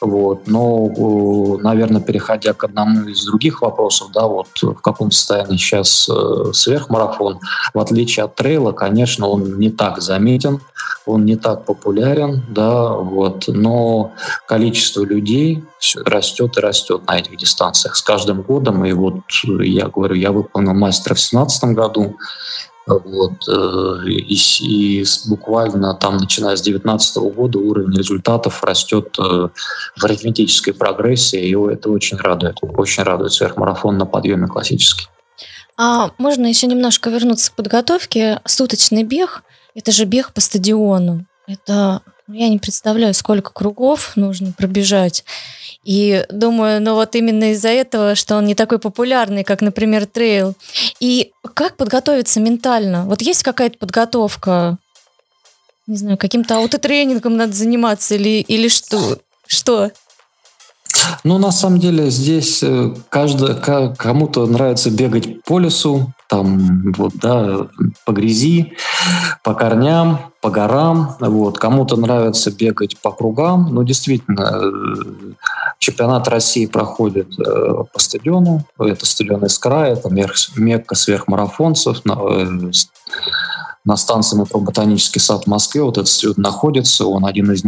Вот. Но, наверное, переходя к одному из других вопросов, да, вот в каком состоянии сейчас э, сверхмарафон, в отличие от трейла, конечно, он не так заметен, он не так популярен, да, вот, но количество людей растет и растет на этих дистанциях с каждым годом. И вот я говорю, я выполнил мастера в 2017 году, вот, э, и, и буквально там, начиная с 2019 года, уровень результатов растет э, в арифметической прогрессии, и это очень радует. Очень радует сверхмарафон на подъеме классический. А можно еще немножко вернуться к подготовке. Суточный бег – это же бег по стадиону. Это ну, я не представляю, сколько кругов нужно пробежать. И думаю, ну вот именно из-за этого, что он не такой популярный, как, например, трейл. И как подготовиться ментально? Вот есть какая-то подготовка не знаю, каким-то аутотренингом надо заниматься или, или что? Что? Ну, на самом деле, здесь э, каждый, кому-то нравится бегать по лесу, там, вот, да, по грязи, по корням, по горам. Вот. Кому-то нравится бегать по кругам. Ну, действительно, э, чемпионат России проходит э, по стадиону. Это стадион Искра, это Мекка сверхмарафонцев. На, на станции метро «Ботанический сад» в Москве. Вот этот стадион находится. Он один из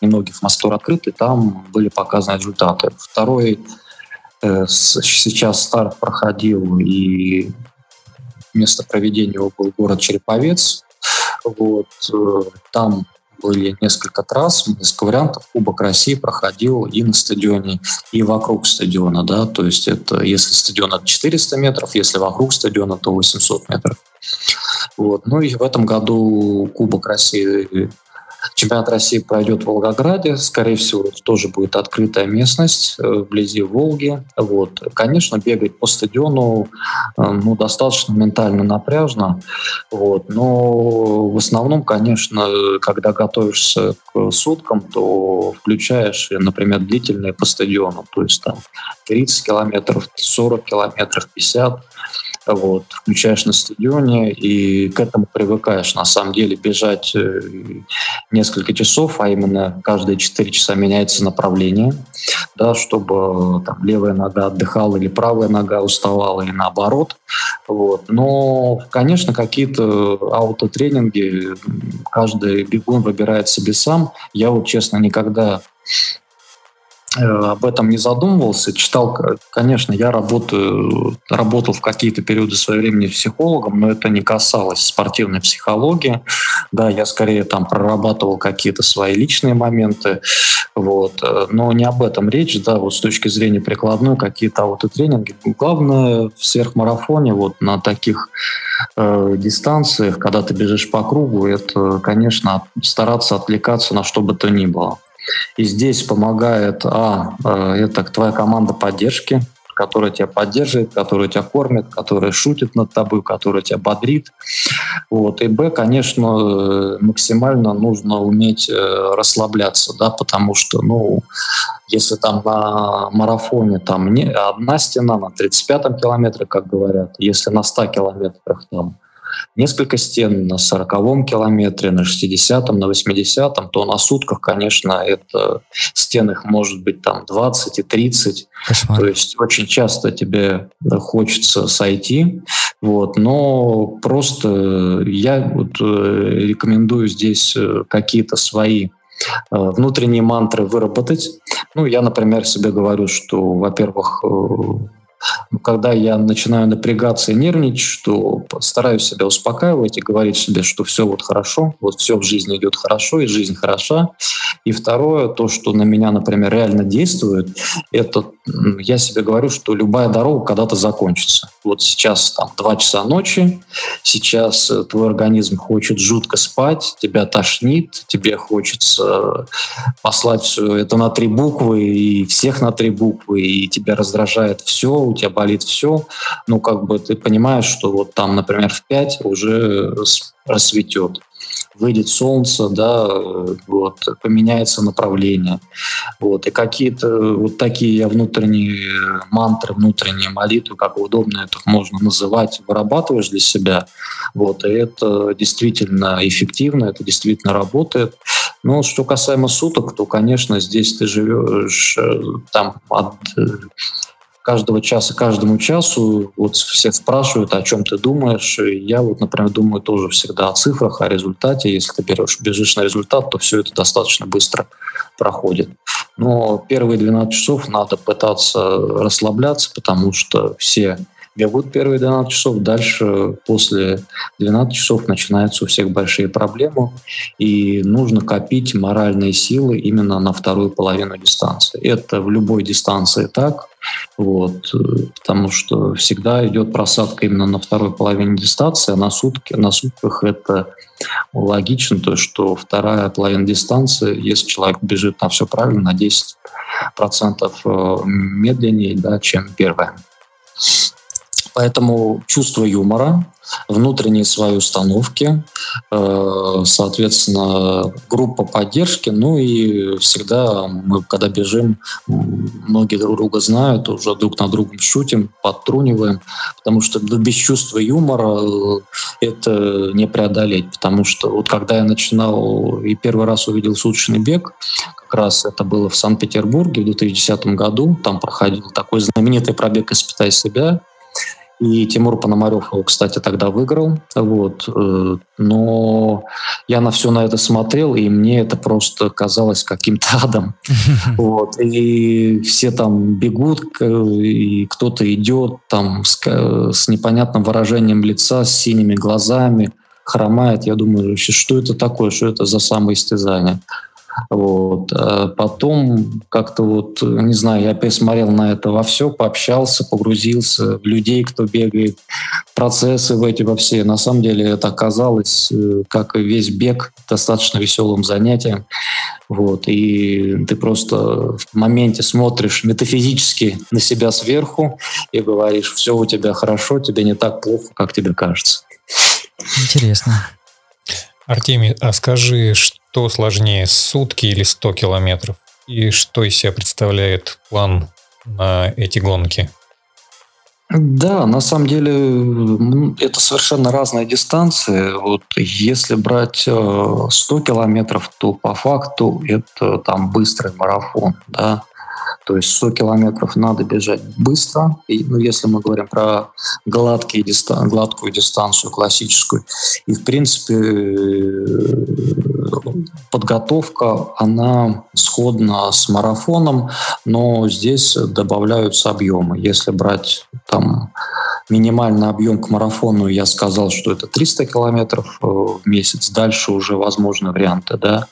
немногих в Москве открыт, и там были показаны результаты. Второй э, сейчас старт проходил, и место проведения его был город Череповец. Вот, э, там были несколько трасс, несколько вариантов. Кубок России проходил и на стадионе, и вокруг стадиона. Да? То есть это если стадион от 400 метров, если вокруг стадиона, то 800 метров. Вот. Ну и в этом году Кубок России Чемпионат России пройдет в Волгограде. Скорее всего, тоже будет открытая местность э, вблизи Волги. Вот. Конечно, бегать по стадиону э, ну, достаточно ментально напряжно. Вот. Но в основном, конечно, когда готовишься к суткам, то включаешь, например, длительные по стадиону. То есть там 30 километров, 40 километров, 50 вот, включаешь на стадионе и к этому привыкаешь. На самом деле бежать э, несколько часов, а именно каждые 4 часа меняется направление, да, чтобы там, левая нога отдыхала или правая нога уставала, или наоборот. Вот. Но, конечно, какие-то аутотренинги каждый бегун выбирает себе сам. Я вот, честно, никогда об этом не задумывался. Читал, конечно, я работаю, работал в какие-то периоды своего времени психологом, но это не касалось спортивной психологии. Да, я скорее там прорабатывал какие-то свои личные моменты. Вот. Э, но не об этом речь, да, вот с точки зрения прикладной, какие-то аутотренинги. Главное в сверхмарафоне, вот на таких э, дистанциях, когда ты бежишь по кругу, это, конечно, стараться отвлекаться на что бы то ни было. И здесь помогает, а, э, это твоя команда поддержки, которая тебя поддерживает, которая тебя кормит, которая шутит над тобой, которая тебя бодрит. Вот. И Б, конечно, э, максимально нужно уметь э, расслабляться, да, потому что, ну, если там на марафоне там не одна стена на 35-м километре, как говорят, если на 100 километрах там несколько стен на 40 километре, на 60-м, на 80-м, то на сутках, конечно, это стен их может быть там 20 и 30. Кошмар. То есть очень часто тебе хочется сойти. Вот, но просто я вот э, рекомендую здесь э, какие-то свои э, внутренние мантры выработать. Ну, я, например, себе говорю, что, во-первых, когда я начинаю напрягаться и нервничать, что стараюсь себя успокаивать и говорить себе, что все вот хорошо, вот все в жизни идет хорошо, и жизнь хороша. И второе, то, что на меня, например, реально действует, это я себе говорю, что любая дорога когда-то закончится. Вот сейчас там 2 часа ночи, сейчас э, твой организм хочет жутко спать, тебя тошнит, тебе хочется послать все это на три буквы, и всех на три буквы, и тебя раздражает все, тебя болит все, ну, как бы ты понимаешь, что вот там, например, в 5 уже рассветет выйдет солнце, да, вот, поменяется направление. Вот, и какие-то вот такие внутренние мантры, внутренние молитвы, как удобно это можно называть, вырабатываешь для себя. Вот, и это действительно эффективно, это действительно работает. Но что касаемо суток, то, конечно, здесь ты живешь э, там от каждого часа каждому часу вот все спрашивают, о чем ты думаешь. И я вот, например, думаю тоже всегда о цифрах, о результате. Если ты берешь, бежишь на результат, то все это достаточно быстро проходит. Но первые 12 часов надо пытаться расслабляться, потому что все бегут первые 12 часов, дальше после 12 часов начинаются у всех большие проблемы, и нужно копить моральные силы именно на вторую половину дистанции. Это в любой дистанции так, вот, потому что всегда идет просадка именно на второй половине дистанции, а на, сутки, на сутках это логично, то, что вторая половина дистанции, если человек бежит на все правильно, на 10% э, медленнее, да, чем первая. Поэтому чувство юмора, внутренние свои установки, э, соответственно, группа поддержки, ну и всегда мы, когда бежим, многие друг друга знают, уже друг на другом шутим, подтруниваем, потому что без чувства юмора э, это не преодолеть, потому что вот когда я начинал и первый раз увидел суточный бег, как раз это было в Санкт-Петербурге в 2010 году, там проходил такой знаменитый пробег «Испытай себя», и Тимур Пономарев его, кстати, тогда выиграл. Вот. Э, но я на все на это смотрел, и мне это просто казалось каким-то (laughs) адом. Вот. И все там бегут, и кто-то идет там с, с непонятным выражением лица, с синими глазами, хромает. Я думаю, что это такое, что это за самоистязание? Вот. А потом как-то вот, не знаю, я посмотрел на это во все, пообщался, погрузился в людей, кто бегает, процессы в эти во все. На самом деле это оказалось, э, как и весь бег, достаточно веселым занятием. Вот. И ты просто в моменте смотришь метафизически на себя сверху и говоришь, все у тебя хорошо, тебе не так плохо, как тебе кажется. Интересно. Артемий, а скажи, что сложнее, сутки или 100 километров? И что из себя представляет план на эти гонки? Да, на самом деле это совершенно разные дистанции. Вот если брать 100 э, километров, то по факту это там быстрый марафон, да. То есть 100 километров надо бежать быстро. И, ну, если мы говорим про гладкие дистан гладкую дистанцию, классическую. И, в принципе, подготовка, она сходна с марафоном, но здесь добавляются объемы. Если брать там минимальный объем к марафону, я сказал, что это 300 километров э, в месяц. Дальше уже возможны варианты, да.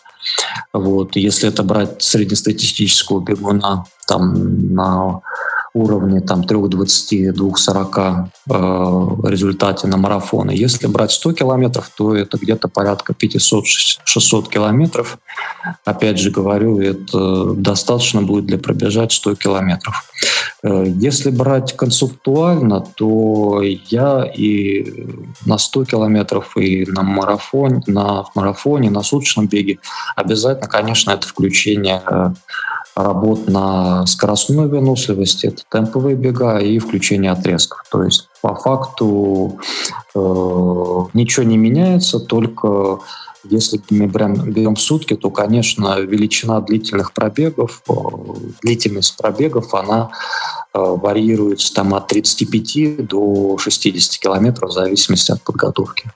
Вот. Если это брать среднестатистического бегуна там, на уровне там, 3,20, 2,40 э, результате на марафоны. Если брать 100 километров, то это где-то порядка 500-600 километров. Опять же говорю, это достаточно будет для пробежать 100 километров. Э, если брать концептуально, то я и на 100 километров, и на марафоне, на марафоне, на суточном беге обязательно, конечно, это включение э, работ на скоростную выносливость, это темповые бега и включение отрезков. То есть по факту э, ничего не меняется, только если мы берем, берем сутки, то, конечно, величина длительных пробегов, э, длительность пробегов, она э, варьируется там от 35 до 60 километров в зависимости от подготовки.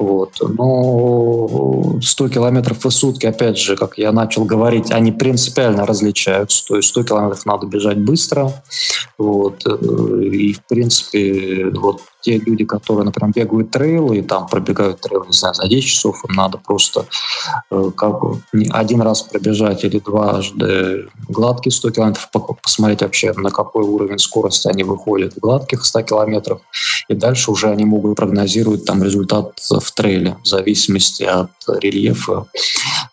Вот. Но 100 километров в сутки, опять же, как я начал говорить, они принципиально различаются. То есть 100 километров надо бежать быстро. Вот. Э, и, в принципе, вот те люди, которые, например, бегают трейлы и там пробегают трейлы, не знаю, за 10 часов, им надо просто э, как, один раз пробежать или дважды гладкие 100 километров, посмотреть вообще, на какой уровень скорости они выходят в гладких 100 километров, и дальше уже они могут прогнозировать там результат в трейле в зависимости от рельефа,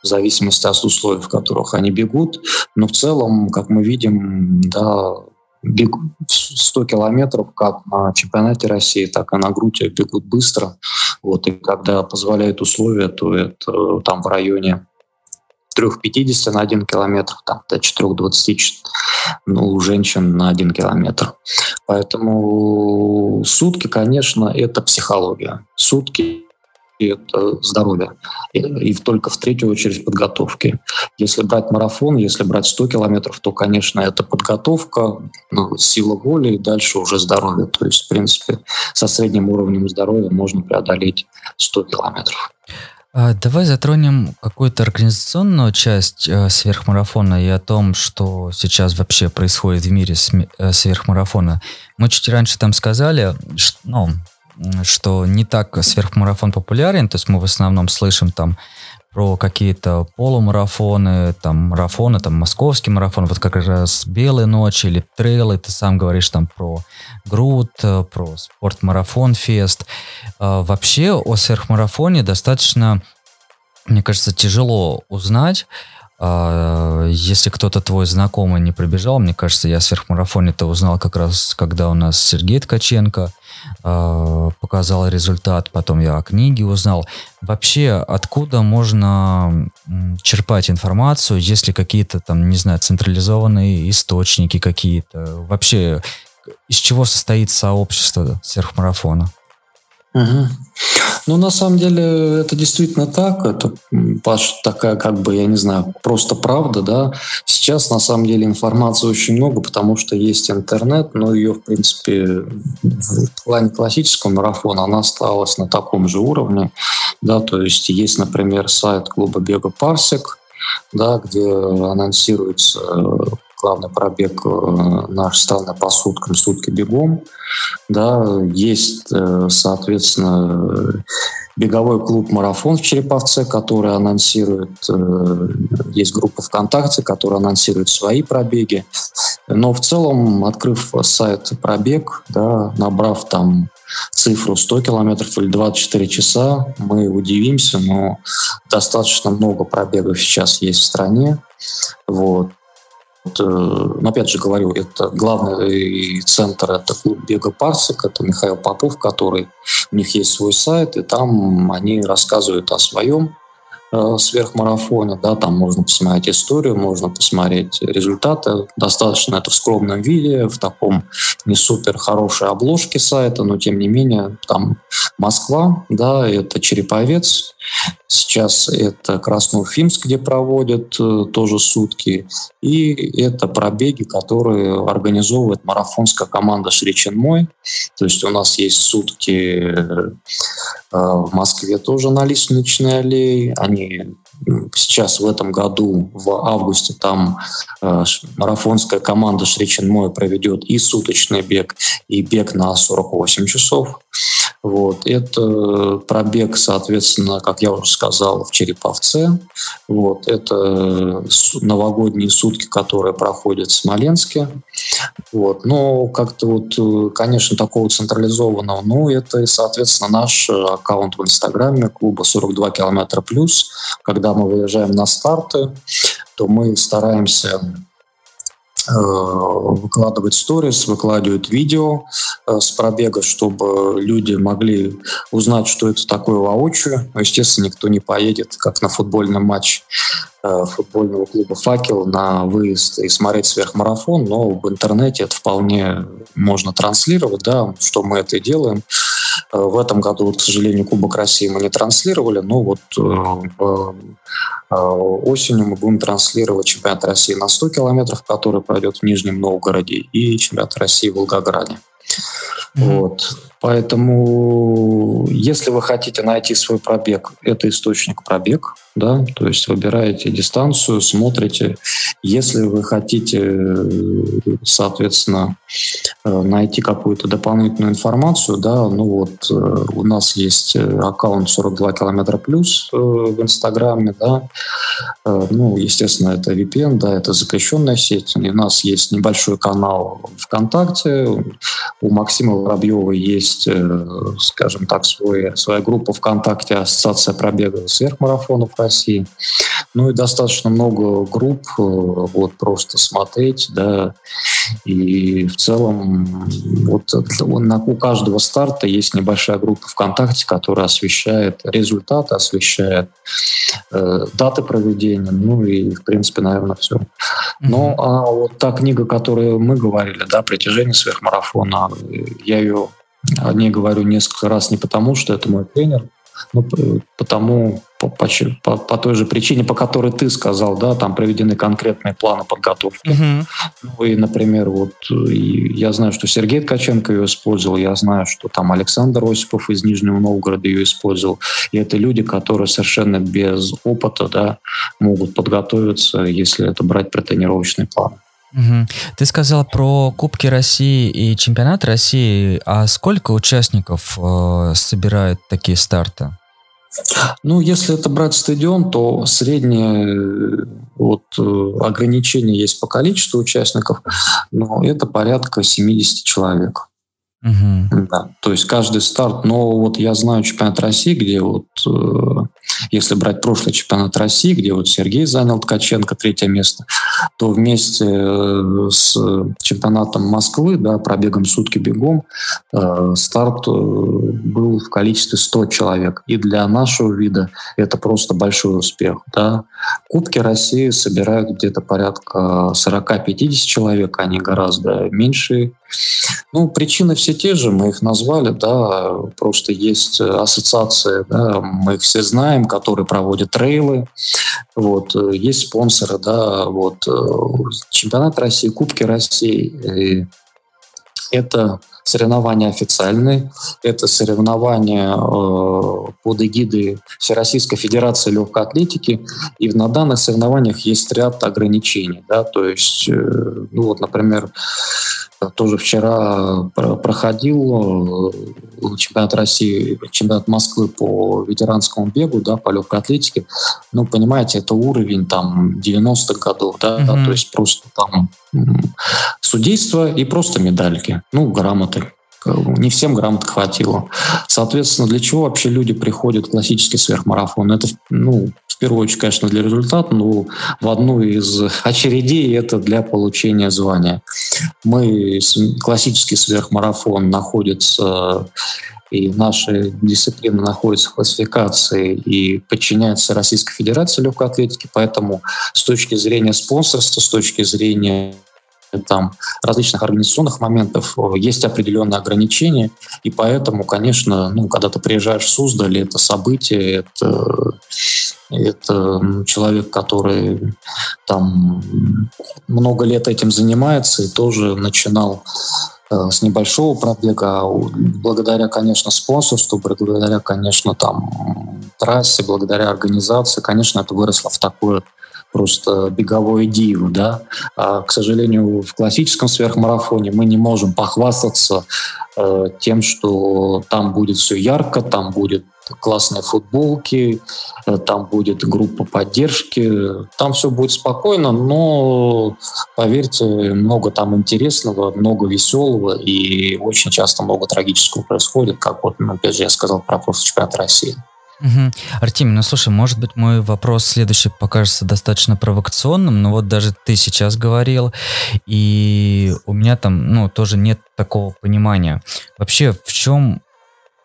в зависимости от условий, в которых они бегут. Но в целом, как мы видим, да, бегут 100 километров как на чемпионате России, так и на грудь бегут быстро. Вот, и когда позволяют условия, то это э, там в районе 3,50 на 1 километр, там, до 4,20 ну, у женщин на 1 километр. Поэтому сутки, конечно, это психология. Сутки это здоровье. И, и только в третью очередь подготовки. Если брать марафон, если брать 100 километров, то, конечно, это подготовка, ну, сила воли и дальше уже здоровье. То есть, в принципе, со средним уровнем здоровья можно преодолеть 100 километров. А, давай затронем какую-то организационную часть э, сверхмарафона и о том, что сейчас вообще происходит в мире э, сверхмарафона. Мы чуть раньше там сказали, что, ну, что не так сверхмарафон популярен, то есть мы в основном слышим там про какие-то полумарафоны, там марафоны, там московский марафон, вот как раз белые ночи или трейлы, ты сам говоришь там про груд, про спортмарафон, фест. А, вообще о сверхмарафоне достаточно, мне кажется, тяжело узнать, если кто-то твой знакомый не пробежал, мне кажется, я сверхмарафоне это узнал как раз, когда у нас Сергей Ткаченко э, показал результат, потом я о книге узнал. Вообще, откуда можно черпать информацию, если какие-то там, не знаю, централизованные источники какие-то? Вообще, из чего состоит сообщество сверхмарафона? Угу. Ну, на самом деле, это действительно так. Это, Паш, такая, как бы, я не знаю, просто правда, да. Сейчас, на самом деле, информации очень много, потому что есть интернет, но ее, в принципе, в плане классического марафона она осталась на таком же уровне, да, то есть есть, например, сайт клуба Бега Парсик, да, где анонсируется главный пробег э, наш страны по суткам, сутки бегом. Да, есть, э, соответственно, беговой клуб «Марафон» в Череповце, который анонсирует, э, есть группа ВКонтакте, которая анонсирует свои пробеги. Но в целом, открыв сайт «Пробег», да, набрав там цифру 100 километров или 24 часа, мы удивимся, но достаточно много пробегов сейчас есть в стране. Вот. Э, но опять же говорю, это главный центр, это клуб Бега Парсик, это Михаил Попов, который, у них есть свой сайт, и там они рассказывают о своем э, сверхмарафоне, да, там можно посмотреть историю, можно посмотреть результаты. Достаточно это в скромном виде, в таком не супер хорошей обложке сайта, но тем не менее там Москва, да, это Череповец, Сейчас это Красноуфимск, где проводят э, тоже сутки. И это пробеги, которые организовывает марафонская команда Шричин Мой. То есть у нас есть сутки э, в Москве тоже на Лестничной аллее. Они сейчас в этом году, в августе, там э, марафонская команда Шричин Мой проведет и суточный бег, и бег на 48 часов. Вот. Это пробег, соответственно, как я уже сказал, в Череповце. Вот. Это новогодние сутки, которые проходят в Смоленске. Вот. Но как-то вот, конечно, такого централизованного, ну, это, соответственно, наш аккаунт в Инстаграме клуба 42 километра плюс. Когда мы выезжаем на старты, то мы стараемся Э, выкладывать сторис, выкладывают видео э, с пробега, чтобы люди могли узнать, что это такое воочию. Естественно, никто не поедет, как на футбольном матче Э, футбольного клуба «Факел» на выезд и смотреть сверхмарафон, но в интернете это вполне можно транслировать, да, что мы это делаем. Э, в этом году, к сожалению, Кубок России мы не транслировали, но вот э, осенью мы будем транслировать чемпионат России на 100 километров, который пройдет в Нижнем Новгороде, и чемпионат России в Волгограде. Mm-hmm. Вот. Поэтому, если вы хотите найти свой пробег, это источник пробег, да, то есть выбираете дистанцию, смотрите. Если вы хотите, соответственно, э, найти какую-то дополнительную информацию, да, ну вот э, у нас есть аккаунт 42 километра плюс э, в Инстаграме, да, ну, естественно, это VPN, да, это запрещенная сеть. У нас есть небольшой канал ВКонтакте, у Максима Воробьева есть есть, э, скажем так, свой, своя группа ВКонтакте Ассоциация пробега сверхмарафонов России. Ну и достаточно много групп, э, вот просто смотреть, да, и в целом вот у каждого старта есть небольшая группа ВКонтакте, которая освещает результаты, освещает э, даты проведения, ну и, в принципе, наверное, все. Mm-hmm. Ну, а вот та книга, которую мы говорили, да, «Притяжение сверхмарафона», я ее о ней говорю несколько раз не потому, что это мой тренер, но потому, по, по, по той же причине, по которой ты сказал, да, там проведены конкретные планы подготовки. Uh-huh. Ну и, например, вот и я знаю, что Сергей Ткаченко ее использовал, я знаю, что там Александр Осипов из Нижнего Новгорода ее использовал. И это люди, которые совершенно без опыта, да, могут подготовиться, если это брать про тренировочный план. Угу. Ты сказал про Кубки России и Чемпионат России. А сколько участников э, собирают такие старты? Ну, если это брать стадион, то среднее вот, э, ограничение есть по количеству участников, но это порядка 70 человек. Угу. Да, то есть каждый старт, но вот я знаю чемпионат России, где вот э, если брать прошлый чемпионат России, где вот Сергей занял Ткаченко третье место, то вместе э, с чемпионатом Москвы, да, пробегом сутки бегом, э, старт был в количестве 100 человек. И для нашего вида это просто большой успех. Да. Кубки России собирают где-то порядка 40-50 человек, они гораздо меньше. Ну, причины все те же, мы их назвали, да, просто есть ассоциации, да, мы их все знаем, которые проводят трейлы, вот, есть спонсоры, да, вот, чемпионат России, Кубки России, это соревнования официальные, это соревнования э, под эгидой Всероссийской Федерации легкой атлетики, и на данных соревнованиях есть ряд ограничений, да, то есть, э, ну вот, например, тоже вчера проходил э, чемпионат России, чемпионат Москвы по ветеранскому бегу, да, по легкой атлетике. Ну, понимаете, это уровень там 90-х годов, да, mm-hmm. то есть просто там судейство и просто медальки, ну, грамоты. Не всем грамот хватило. Соответственно, для чего вообще люди приходят в классический сверхмарафон? Это, ну, в первую очередь, конечно, для результата, но в одну из очередей это для получения звания. Мы, классический сверхмарафон находится и наши дисциплины находятся в классификации и подчиняются Российской Федерации легкой атлетики, поэтому с точки зрения спонсорства, с точки зрения там различных организационных моментов э, есть определенные ограничения, и поэтому, конечно, ну, когда ты приезжаешь в Суздаль, это событие, это, это человек, который там много лет этим занимается и тоже начинал э, с небольшого пробега, а благодаря, конечно, спонсорству, благодаря, конечно, там трассе, благодаря организации, конечно, это выросло в такое просто беговое диву, да. А, к сожалению, в классическом сверхмарафоне мы не можем похвастаться э, тем, что там будет все ярко, там будет классные футболки, э, там будет группа поддержки, там все будет спокойно, но, поверьте, много там интересного, много веселого и очень часто много трагического происходит, как вот, ну, опять же, я сказал про прошлый чемпионат России. Угу. Артемий, ну слушай, может быть, мой вопрос следующий покажется достаточно провокационным, но вот даже ты сейчас говорил, и у меня там, ну, тоже нет такого понимания. Вообще, в чем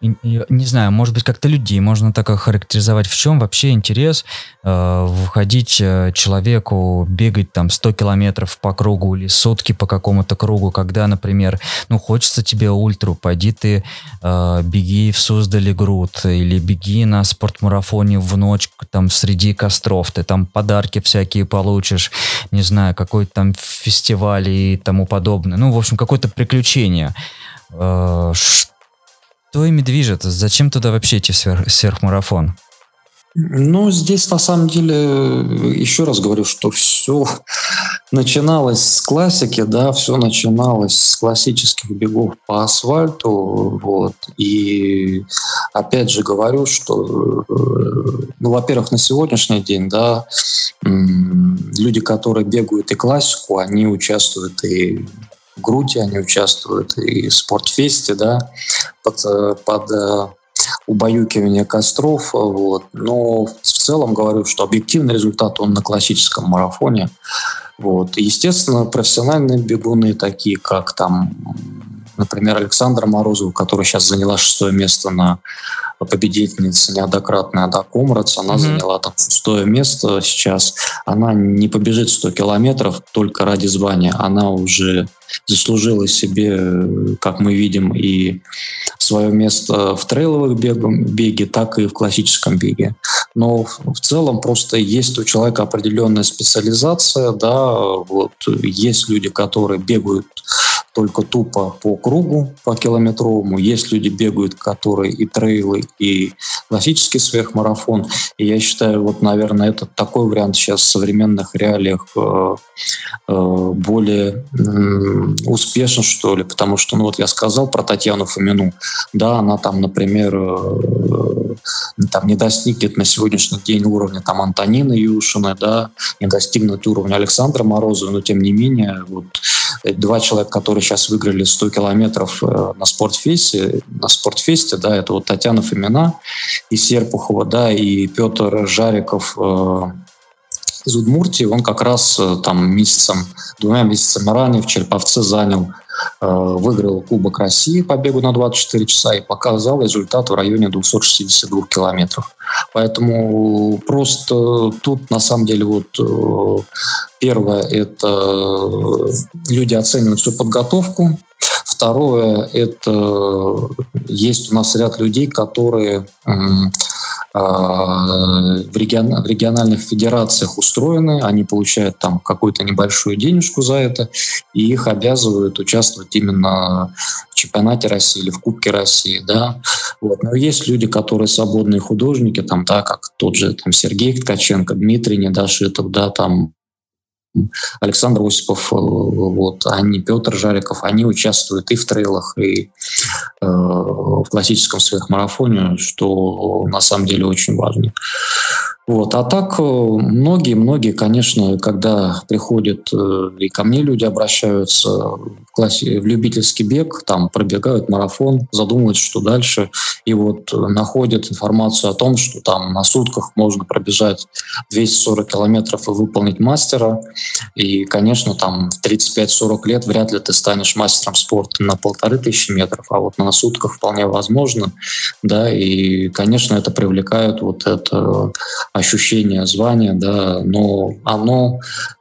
не знаю, может быть, как-то людей можно так охарактеризовать. В чем вообще интерес э, выходить э, человеку, бегать там 100 километров по кругу или сутки по какому-то кругу, когда, например, ну, хочется тебе ультру, пойди ты э, беги в Суздале груд или беги на спортмарафоне в ночь там среди костров, ты там подарки всякие получишь, не знаю, какой-то там фестиваль и тому подобное. Ну, в общем, какое-то приключение. Э, что ими движет? Зачем туда вообще идти в сверх, сверхмарафон? Ну, здесь на самом деле, еще раз говорю, что все начиналось с классики, да, все начиналось с классических бегов по асфальту, вот, и опять же говорю, что, ну, во-первых, на сегодняшний день, да, люди, которые бегают и классику, они участвуют и в груди, они участвуют и в спортфесте, да, под, под э, убаюкивание костров. Вот. Но в целом говорю, что объективный результат он на классическом марафоне. Вот. естественно, профессиональные бегуны, такие как там, например, Александра Морозова, которая сейчас заняла шестое место на победительница неоднократная Ада Комрац, она mm-hmm. заняла там шестое место сейчас. Она не побежит 100 километров только ради звания. Она уже заслужила себе, как мы видим, и свое место в трейловых беге, так и в классическом беге. Но в целом просто есть у человека определенная специализация, да, вот есть люди, которые бегают только тупо по кругу, по километровому. Есть люди бегают, которые и трейлы, и классический сверхмарафон. И я считаю, вот, наверное, это такой вариант сейчас в современных реалиях э, э, более э, успешен, что ли, потому что, ну вот я сказал про Татьяну Фомину, да, она там, например, э, там не достигнет на сегодняшний день уровня там Антонины Юшиной, да, не достигнет уровня Александра Морозова, но тем не менее, вот два человека, которые сейчас выиграли 100 километров э, на спортфесте, на спортфесте, да, это вот Татьяна Фомина и Серпухова, да, и Петр Жариков э, из Удмуртии, он как раз э, там месяцем, двумя месяцами ранее в Черповце занял Э, выиграл Кубок России по бегу на 24 часа и показал результат в районе 262 километров. Поэтому просто тут на самом деле вот э, первое – это люди оценивают свою подготовку, Второе – это есть у нас ряд людей, которые в, регион, в региональных федерациях устроены, они получают там какую-то небольшую денежку за это, и их обязывают участвовать именно в чемпионате России или в Кубке России, да. Вот. Но есть люди, которые свободные художники, там, да, как тот же там, Сергей Ткаченко, Дмитрий Недашитов, да, там Александр Осипов, э, вот, они, Петр Жариков, они участвуют и в трейлах, и э, в классическом сверхмарафоне, что на самом деле очень важно. Вот. А так многие-многие, э, конечно, когда приходят э, и ко мне люди обращаются в, классе, в любительский бег, там пробегают марафон, задумываются, что дальше, и вот находят информацию о том, что там на сутках можно пробежать 240 километров и выполнить мастера, и, конечно, там в 35-40 лет вряд ли ты станешь мастером спорта на полторы тысячи метров, а вот на сутках вполне возможно, да, и, конечно, это привлекает вот это ощущение звания, да, но оно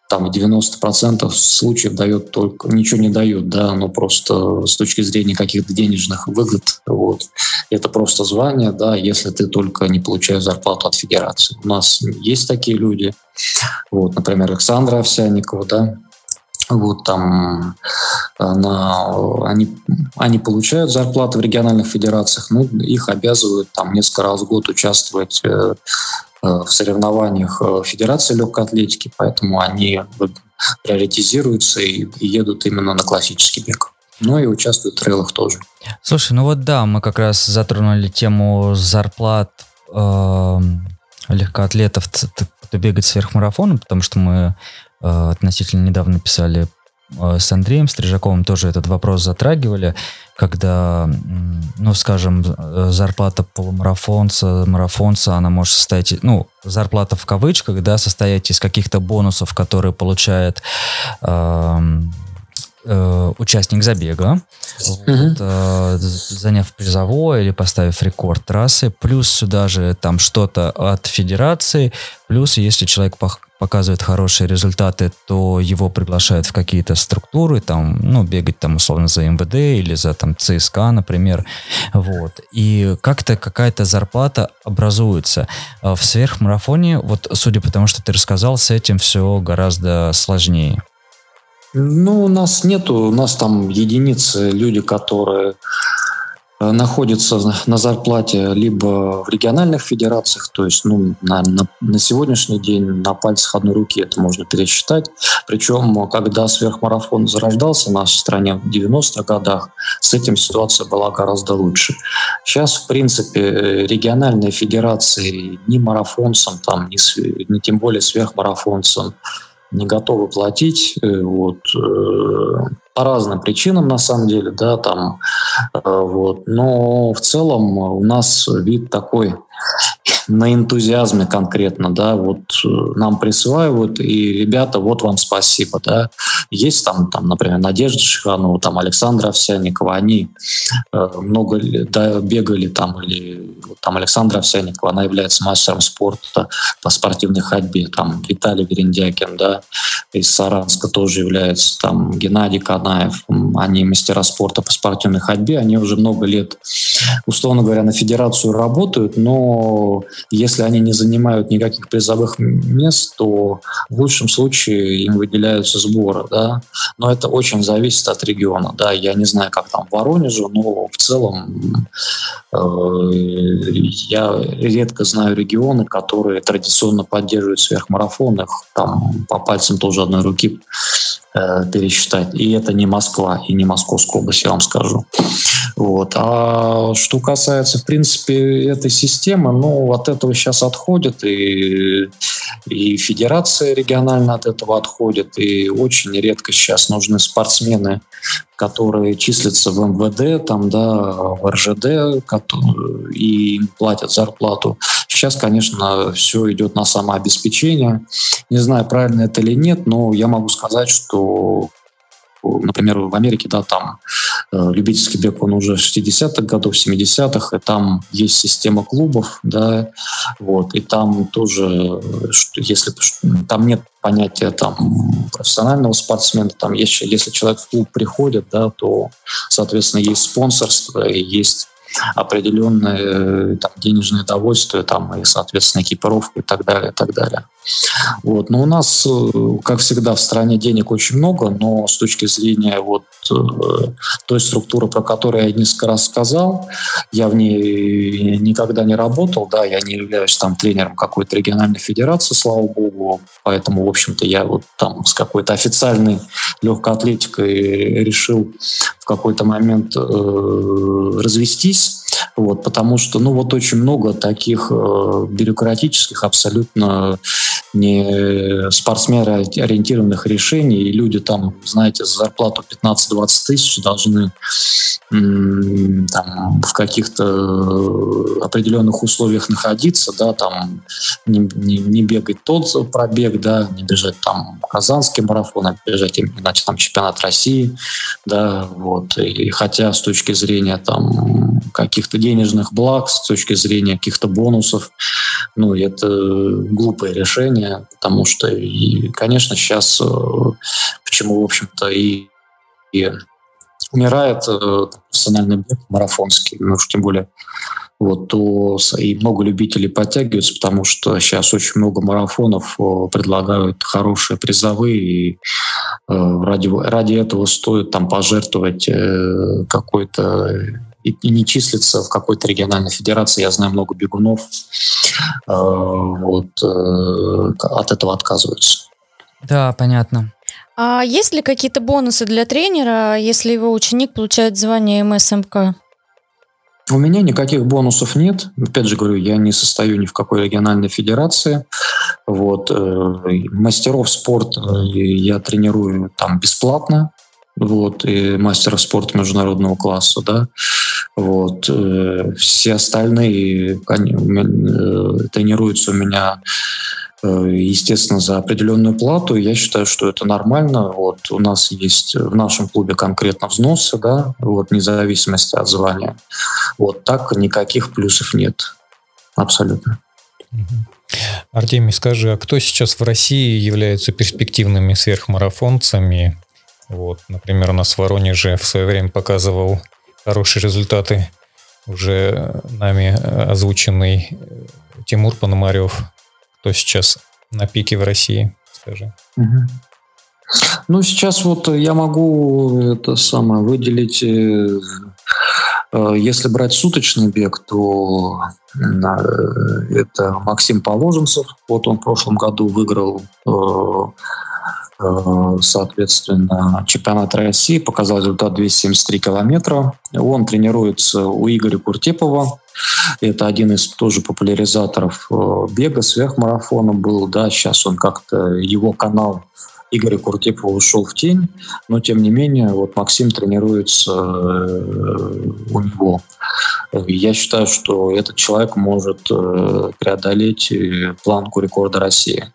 там в 90% случаев дает только, ничего не дает, да, оно просто с точки зрения каких-то денежных выгод, вот, это просто звание, да, если ты только не получаешь зарплату от федерации. У нас есть такие люди, вот, например, Александра Овсяникова, да, вот там на, они, они получают зарплаты в региональных федерациях, но их обязывают там несколько раз в год участвовать э, Э, в соревнованиях э, Федерации легкой атлетики, поэтому они приоритизируются и, едут именно на классический бег. Ну и участвуют в трейлах тоже. Слушай, ну вот да, мы как раз затронули тему зарплат э, легкоатлетов, кто бегает сверхмарафоном, потому что мы э, относительно недавно писали Э, с Андреем Стрижаковым тоже этот вопрос затрагивали, когда, ну, скажем, э, зарплата полумарафонца, марафонца, она может состоять, ну, зарплата в кавычках, да, состоять из каких-то бонусов, которые получает э, э, участник забега, вот, э, заняв призовое или поставив рекорд трассы, плюс сюда же там что-то от федерации, плюс если человек показывает хорошие результаты, то его приглашают в какие-то структуры, там, ну, бегать там условно за МВД или за там ЦСКА, например, вот. И как-то какая-то зарплата образуется. А в сверхмарафоне, вот судя по тому, что ты рассказал, с этим все гораздо сложнее. Ну, у нас нету, у нас там единицы люди, которые находится на зарплате либо в региональных федерациях, то есть ну, на, на, на сегодняшний день на пальцах одной руки это можно пересчитать. Причем, когда сверхмарафон зарождался в нашей стране в 90-х годах, с этим ситуация была гораздо лучше. Сейчас, в принципе, региональные федерации ни марафонцам, там, ни, ни тем более сверхмарафонцам, не готовы платить. Э, вот, э, по разным причинам, на самом деле, да, там, э, вот. Но в целом у нас вид такой на энтузиазме конкретно, да, вот э, нам присваивают, и ребята, вот вам спасибо, да. Есть там, там например, Надежда Шиханова, там Александра Овсяникова, они э, много да, бегали там, или там Александра Овсяникова, она является мастером спорта по спортивной ходьбе, там Виталий Верендякин, да, из Саранска тоже является, там Геннадий Канаев, они мастера спорта по спортивной ходьбе, они уже много лет, условно говоря, на федерацию работают, но если они не занимают никаких призовых мест, то в лучшем случае им выделяются сборы, да. Но это очень зависит от региона, да. Я не знаю, как там в Воронеже, но в целом э, я редко знаю регионы, которые традиционно поддерживают сверхмарафонах, там по пальцам тоже одной руки э, пересчитать. И это не Москва и не Московская область, я вам скажу. Вот. А что касается, в принципе, этой системы, ну, от этого сейчас отходит, и, и федерация региональная от этого отходит, и очень редко сейчас нужны спортсмены, которые числятся в МВД, там, да, в РЖД, и платят зарплату. Сейчас, конечно, все идет на самообеспечение. Не знаю, правильно это или нет, но я могу сказать, что например, в Америке, да, там э, любительский бег, он уже 60-х годов, 70-х, и там есть система клубов, да, вот, и там тоже, что, если там нет понятия там профессионального спортсмена, там если, если человек в клуб приходит, да, то, соответственно, есть спонсорство и есть определенное там, денежное довольствие, там, и, соответственно, экипировку и так далее, и так далее. Вот. Но у нас, э, как всегда, в стране денег очень много, но с точки зрения вот э, той структуры, про которую я несколько раз сказал, я в ней никогда не работал, да, я не являюсь там тренером какой-то региональной федерации, слава богу, поэтому, в общем-то, я вот там с какой-то официальной легкой атлетикой решил какой-то момент э, развестись, вот, потому что, ну, вот очень много таких э, бюрократических, абсолютно не спортсмены ориентированных решений, и люди там, знаете, за зарплату 15-20 тысяч должны там, в каких-то определенных условиях находиться, да, там не, не, не бегать тот пробег, да, не бежать там казанский марафон, а бежать иначе там чемпионат России, да, вот, и хотя с точки зрения там каких-то денежных благ, с точки зрения каких-то бонусов, ну, это глупое решение, потому что, и, конечно, сейчас, э, почему, в общем-то, и, и умирает э, профессиональный бег марафонский, ну уж тем более вот, то и много любителей подтягиваются, потому что сейчас очень много марафонов э, предлагают хорошие призовые, и ради, ради этого стоит там пожертвовать какой-то и, не числится в какой-то региональной федерации. Я знаю много бегунов, э, вот, э, от этого отказываются. Да, понятно. А есть ли какие-то бонусы для тренера, если его ученик получает звание МСМК? У меня никаких бонусов нет. Опять же говорю, я не состою ни в какой региональной федерации. Вот. Э, мастеров спорта я тренирую там бесплатно вот, и мастеров спорта международного класса, да, вот, э, все остальные э, тренируются у меня э, естественно, за определенную плату. Я считаю, что это нормально. Вот у нас есть в нашем клубе конкретно взносы, да, вот, вне зависимости от звания. Вот так никаких плюсов нет. Абсолютно. Артемий, скажи, а кто сейчас в России являются перспективными сверхмарафонцами? Вот, например, у нас в Воронеже в свое время показывал хорошие результаты уже нами озвученный Тимур Пономарев. Кто сейчас на пике в России, скажи? Ну, сейчас вот я могу это самое выделить, э, э, если брать суточный бег, то э, это Максим Положенцев. Вот он в прошлом году выиграл соответственно, чемпионат России, показал результат 273 километра. Он тренируется у Игоря Куртепова. Это один из тоже популяризаторов э, бега, сверхмарафона был. Да, сейчас он как-то, его канал Игоря Куртепова ушел в тень, но тем не менее вот Максим тренируется э, у него. Я считаю, что этот человек может преодолеть планку рекорда России.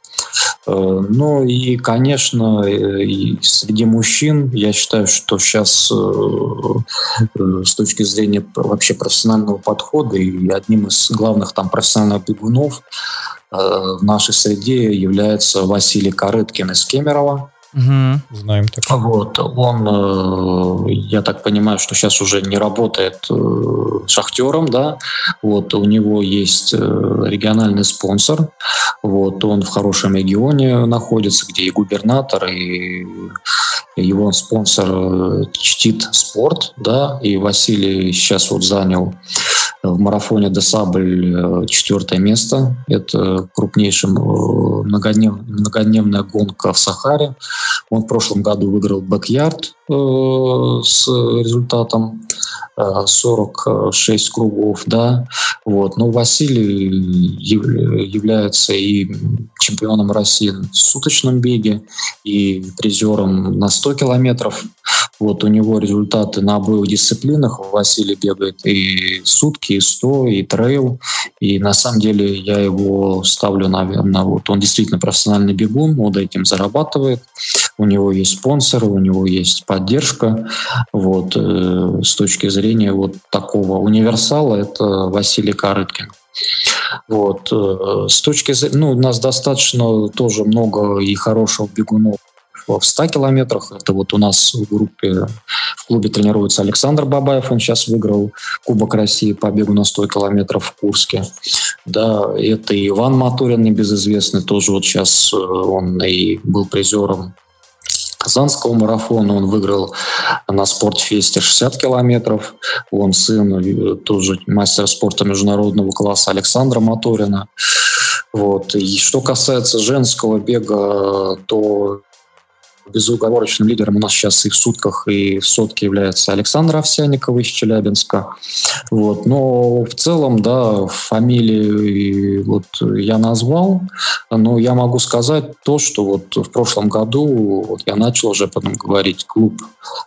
Э, ну и, конечно, и среди мужчин я считаю, что сейчас э, с точки зрения вообще профессионального подхода и одним из главных там профессиональных бегунов э, в нашей среде является Василий Корыткин из Кемерово. Угу. Знаем так. Вот, он, я так понимаю, что сейчас уже не работает шахтером, да, вот, у него есть региональный спонсор, вот, он в хорошем регионе находится, где и губернатор, и его спонсор чтит спорт, да, и Василий сейчас вот занял В марафоне Десабль четвертое место. Это крупнейшая многоднев, многодневная гонка в Сахаре. Он в прошлом году выиграл бэк-ярд с результатом 46 кругов, да. Вот. Но Василий является и чемпионом России в суточном беге, и призером на 100 километров. Вот у него результаты на обоих дисциплинах. Василий бегает и сутки, и 100, и трейл. И на самом деле я его ставлю на, на вот он действительно профессиональный бегун, он этим зарабатывает. У него есть спонсоры, у него есть поддержка. Вот э, с точки зрения вот такого универсала это Василий Карыткин. Вот. Э, с точки зрения, ну, у нас достаточно тоже много и хороших бегунов в 100 километрах. Это вот у нас в группе, в клубе тренируется Александр Бабаев. Он сейчас выиграл Кубок России по бегу на 100 километров в Курске. Да, это и Иван Матурин, небезызвестный, тоже вот сейчас э, он и был призером Казанского марафона. Он выиграл на спортфесте 60 километров. Он сын э, тоже мастера спорта международного класса Александра Моторина. Вот. И что касается женского бега, то безуговорочным лидером у нас сейчас и в сутках, и в сотке является Александр Овсяников из Челябинска. Вот. Но в целом, да, фамилии вот я назвал, но я могу сказать то, что вот в прошлом году вот я начал уже потом говорить, клуб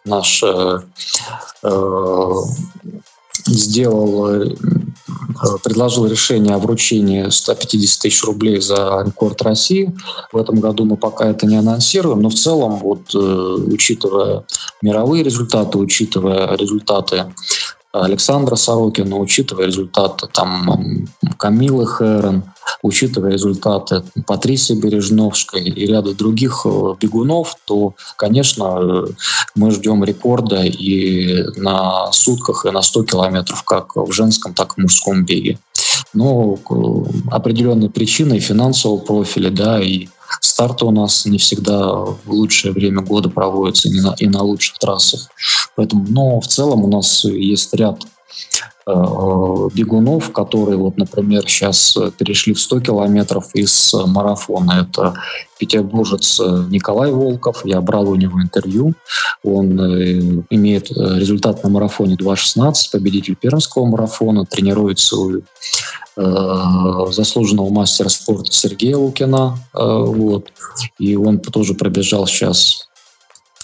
наш э, э, сделал, э, предложил решение о вручении 150 тысяч рублей за рекорд России. В этом году мы пока это не анонсируем, но в целом, вот, э, учитывая мировые результаты, учитывая результаты Александра Сорокина, учитывая результаты там Камилы Хэрон, учитывая результаты Патрисии Бережновской и ряда других э, бегунов, то, конечно, мы ждем рекорда и на сутках, и на 100 километров, как в женском, так и в мужском беге. Но э, определенные причины финансового профиля, да, и старты у нас не всегда в лучшее время года проводятся и на, и на лучших трассах. Поэтому, но в целом у нас есть ряд Э, бегунов, которые, вот, например, сейчас перешли в 100 километров из марафона. Это петербуржец Николай Волков. Я брал у него интервью. Он э, имеет результат на марафоне 2.16, победитель пермского марафона, тренируется у э, заслуженного мастера спорта Сергея Лукина. Вот. И он тоже пробежал сейчас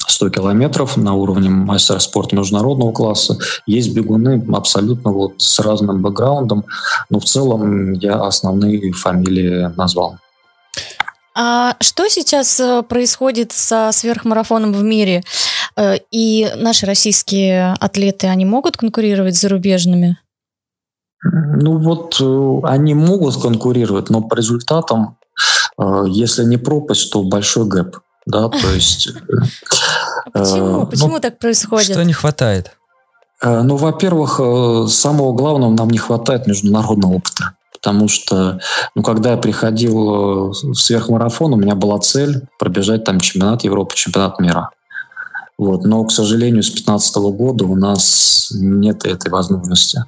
100 километров на уровне мастера спорта международного класса. Есть бегуны абсолютно вот с разным бэкграундом, но в целом я основные фамилии назвал. А что сейчас э, происходит со сверхмарафоном в мире? Э, и наши российские атлеты, они могут конкурировать с зарубежными? Ну вот э, они могут конкурировать, но по результатам, если не пропасть, то большой гэп. Да, (laughs) то есть... А почему? Э, почему ну, так происходит? Что не хватает? Э, ну, во-первых, э, самого главного нам не хватает международного опыта. Потому что, ну, когда я приходил в сверхмарафон, у меня была цель пробежать там чемпионат Европы, чемпионат мира. Вот. Но, к сожалению, с 2015 года у нас нет этой возможности.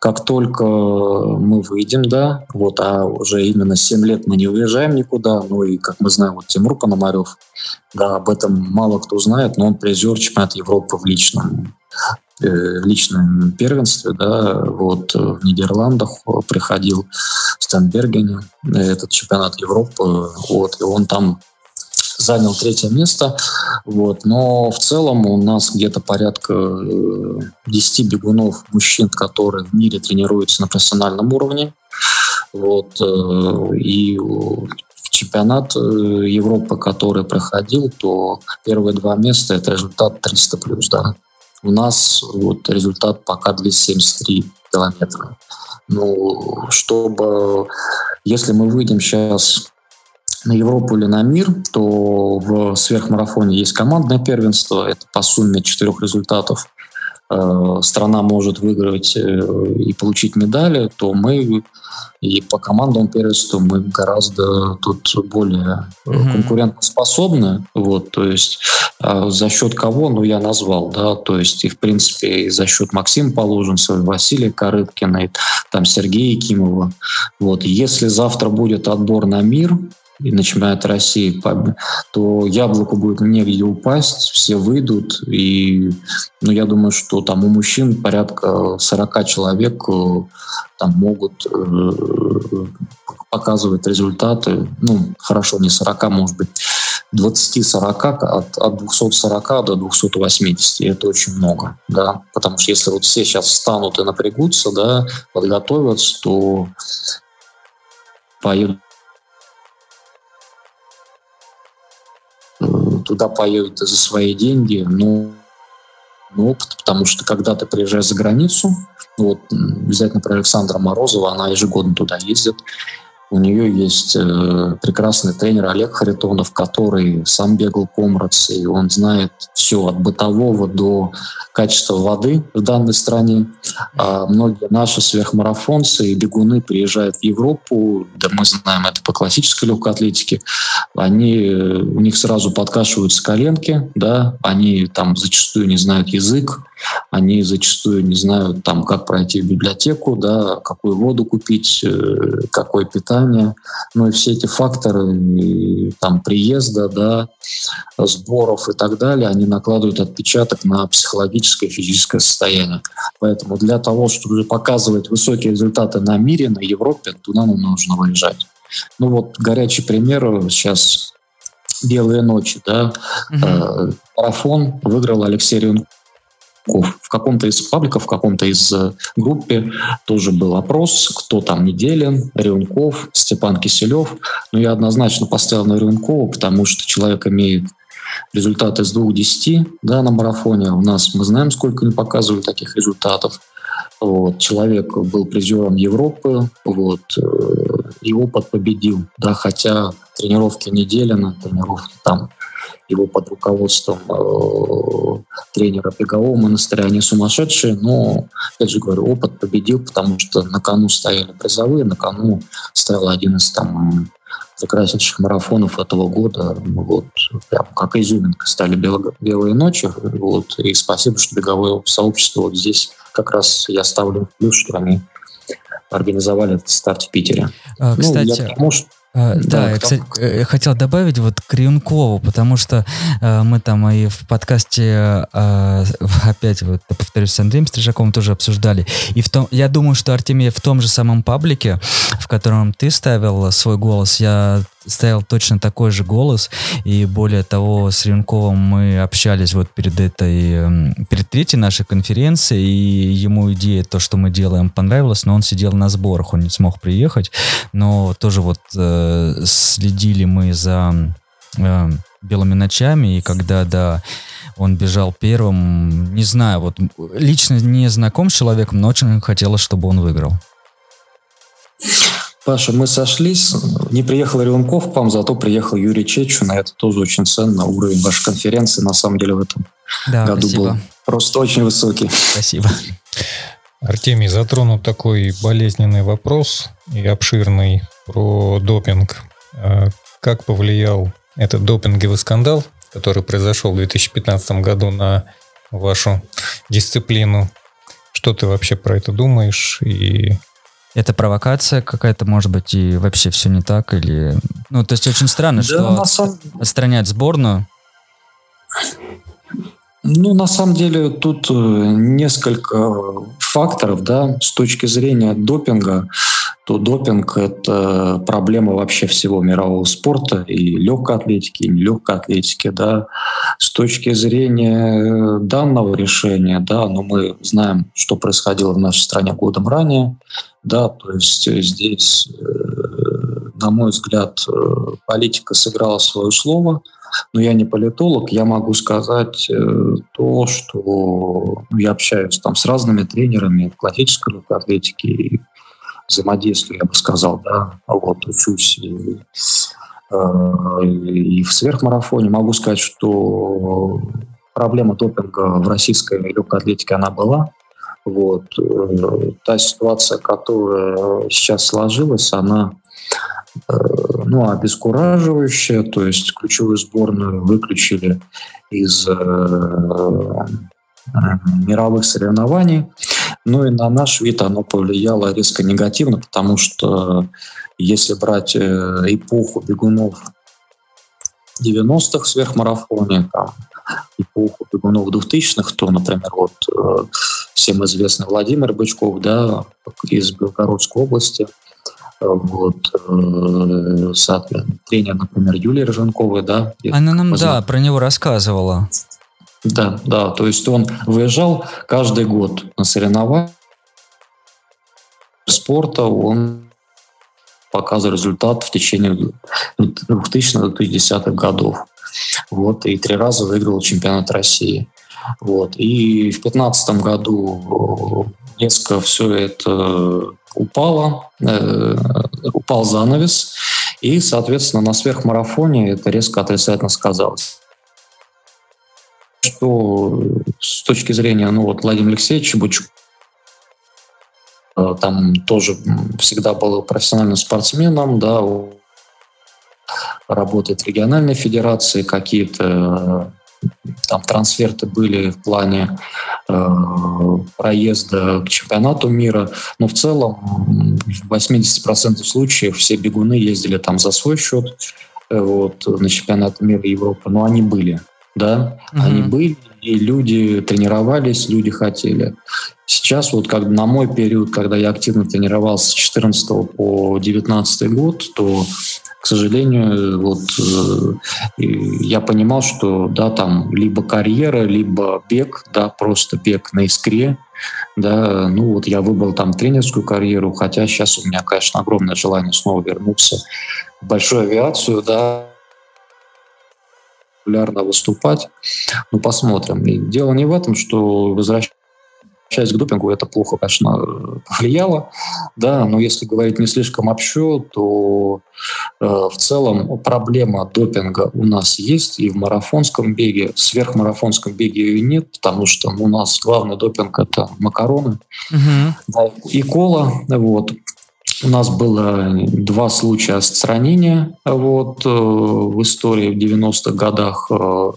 Как только мы выйдем, да, вот, а уже именно 7 лет мы не уезжаем никуда, ну и, как мы знаем, вот Тимур Пономарев, да, об этом мало кто знает, но он призер чемпионата Европы в личном э, личном первенстве, да, вот в Нидерландах приходил в Стенбергене, этот чемпионат Европы, вот, и он там занял третье место. Вот. Но в целом у нас где-то порядка 10 э, бегунов мужчин, которые в мире тренируются на профессиональном уровне. Вот. Э, и чемпионат э, Европы, который проходил, то первые два места это результат 300 плюс, да. У нас вот результат пока 273 километра. Ну, чтобы, если мы выйдем сейчас на Европу или на мир, то в сверхмарафоне есть командное первенство, это по сумме четырех результатов. э, страна может выиграть э, и получить медали, то мы и по командному первенству мы гораздо тут более mm-hmm. конкурентоспособны. Вот, то есть э, за счет кого, ну, я назвал, да, то есть и, в принципе, и за счет Максима Положенцева, Василия Корыткина, и, там Сергея Якимова. Вот, если завтра будет отбор на мир, и на чемпионате России, то яблоку будет негде упасть, все выйдут, и ну, я думаю, что там у мужчин порядка 40 человек э, там могут э, показывать результаты, ну, хорошо, не 40, может быть, 20-40, от, от 240 до 280, и это очень много, да, потому что если вот все сейчас встанут и напрягутся, да, подготовятся, то поедут туда поедут за свои деньги, но ну, опыт, потому что когда ты приезжаешь за границу, вот взять, например, Александра Морозова, она ежегодно туда ездит, у нее есть э, прекрасный тренер Олег Харитонов, который сам бегал комрадс, и он знает все от бытового до качества воды в данной стране. А многие наши сверхмарафонцы и бегуны приезжают в Европу, да мы знаем это по классической легкой атлетике, они, у них сразу подкашиваются коленки, да, они там зачастую не знают язык, они зачастую не знают, там, как пройти в библиотеку, да, какую воду купить, э, какое питание. Ну и все эти факторы и, там, приезда, да, сборов и так далее, они накладывают отпечаток на психологическое и физическое состояние. Поэтому для того, чтобы показывать высокие результаты на мире, на Европе, туда нам нужно выезжать. Ну вот горячий пример сейчас «Белые ночи», да, угу. марафон выиграл Алексей Рюнков в каком-то из пабликов, в каком-то из э, группе тоже был опрос, кто там Неделин, Рюнков, Степан Киселев. Но я однозначно поставил на Рюнкова, потому что человек имеет результаты с 2-10 да, на марафоне. У нас мы знаем, сколько не показывали таких результатов. Вот. Человек был призером Европы, вот, э, и опыт победил, да, хотя тренировки Неделина, тренировки там его под руководством э, тренера бегового монастыря, они сумасшедшие, но, опять же говорю, опыт победил, потому что на кону стояли призовые, на кону стоял один из там прекраснейших марафонов этого года. Вот, прям как изюминка стали белые ночи. Вот, и спасибо, что беговое сообщество вот здесь как раз я ставлю плюс, что они организовали этот старт в Питере. А, кстати, ну, я потому, что а, да, да я, кстати, я хотел добавить вот к Рюнкову, потому что э, мы там и в подкасте э, опять вот повторюсь с Андреем Стрижаковым тоже обсуждали. И в том, я думаю, что Артемий в том же самом паблике, в котором ты ставил свой голос, я ставил точно такой же голос, и более того, с Ренковым мы общались вот перед этой, эм, перед третьей нашей конференцией, и ему идея, то, что мы делаем, понравилась, но он сидел на сборах, он не смог приехать, но тоже вот э, следили мы за э, белыми ночами, и когда, да, он бежал первым, не знаю, вот лично не знаком с человеком, но очень хотелось, чтобы он выиграл. Паша, мы сошлись. Не приехал Рюнков к вам, зато приехал Юрий Чечуна. Это тоже очень ценно. Уровень вашей конференции на самом деле в этом да, году спасибо. был просто очень высокий. Спасибо. Артемий затронул такой болезненный вопрос и обширный про допинг. А как повлиял этот допинговый скандал, который произошел в 2015 году на вашу дисциплину? Что ты вообще про это думаешь и это провокация какая-то, может быть, и вообще все не так, или... Ну, то есть очень странно, да, что самом... отстранять сборную. Ну, на самом деле, тут э, несколько факторов, да, с точки зрения допинга, то допинг – это проблема вообще всего мирового спорта, и легкой атлетики, и нелегкой атлетики, да. С точки зрения данного решения, да, но мы знаем, что происходило в нашей стране годом ранее, да, то есть здесь, э, на мой взгляд, э, политика сыграла свое слово, но я не политолог, я могу сказать э, то, что ну, я общаюсь там с разными тренерами в классической легкой атлетике и взаимодействую, я бы сказал, да, вот учусь и, и в сверхмарафоне. Могу сказать, что проблема допинга в российской легкой атлетике, она была. Вот. Э, та ситуация, которая сейчас сложилась, она э, ну, обескураживающая, то есть ключевую сборную выключили из мировых соревнований. Ну и на наш вид оно повлияло резко негативно, потому что если брать эпоху бегунов 90-х в сверхмарафоне, там, эпоху бегунов 2000-х, то, например, вот э, всем известный Владимир Бычков, да, из Белгородской области, вот, э, тренер, например, Юлия Роженкова, да. Она нам, да, про него рассказывала. Да, да, то есть он выезжал каждый год на соревнования спорта, он показывал результат в течение 2000-2010-х годов. Вот, и три раза выиграл чемпионат России. Вот. И в 2015 году резко все это упало, э, упал занавес, и, соответственно, на сверхмарафоне это резко отрицательно сказалось. Что с точки зрения, ну вот Владимир Алексеевич Бучук, э, там тоже всегда был профессиональным спортсменом, да, работает в региональной федерации, какие-то там трансферты были в плане э, проезда к чемпионату мира, но в целом в 80% случаев все бегуны ездили там за свой счет э, вот, на чемпионат мира Европы, но они были, да, угу. они были, и люди тренировались, люди хотели. Сейчас вот как на мой период, когда я активно тренировался с 14 по 19 год, то к сожалению, вот э, я понимал, что да, там либо карьера, либо бег, да, просто бег на искре, да, ну вот я выбрал там тренерскую карьеру, хотя сейчас у меня, конечно, огромное желание снова вернуться в большую авиацию, да, регулярно выступать. Ну, посмотрим. И дело не в этом, что возвращаться часть к допингу это плохо, конечно, повлияло, да, но если говорить не слишком общо, то э, в целом проблема допинга у нас есть и в марафонском беге, в сверхмарафонском беге ее нет, потому что у нас главный допинг это макароны угу. да, и кола, вот. У нас было два случая отстранения вот, э, в истории в 90-х годах э,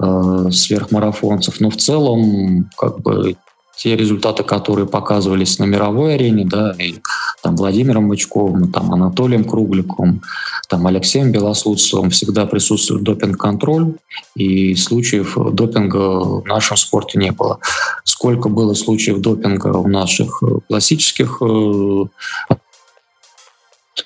э, сверхмарафонцев, но в целом как бы те результаты, которые показывались на мировой арене, да, и там Владимиром Бычковым, там Анатолием Кругликом, там Алексеем Белослудцевым всегда присутствует допинг-контроль, и случаев допинга в нашем спорте не было. Сколько было случаев допинга в наших классических э,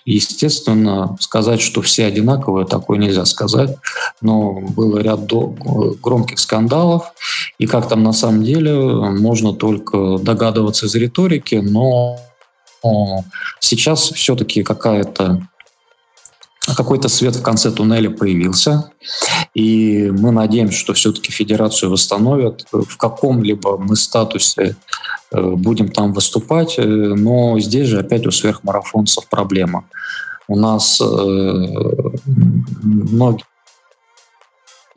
Естественно, сказать, что все одинаковые, такое нельзя сказать, но было ряд громких скандалов, и как там на самом деле, можно только догадываться из риторики, но сейчас все-таки какая-то какой-то свет в конце туннеля появился, и мы надеемся, что все-таки федерацию восстановят. В каком-либо мы статусе э, будем там выступать, э, но здесь же опять у сверхмарафонцев проблема. У нас э, многие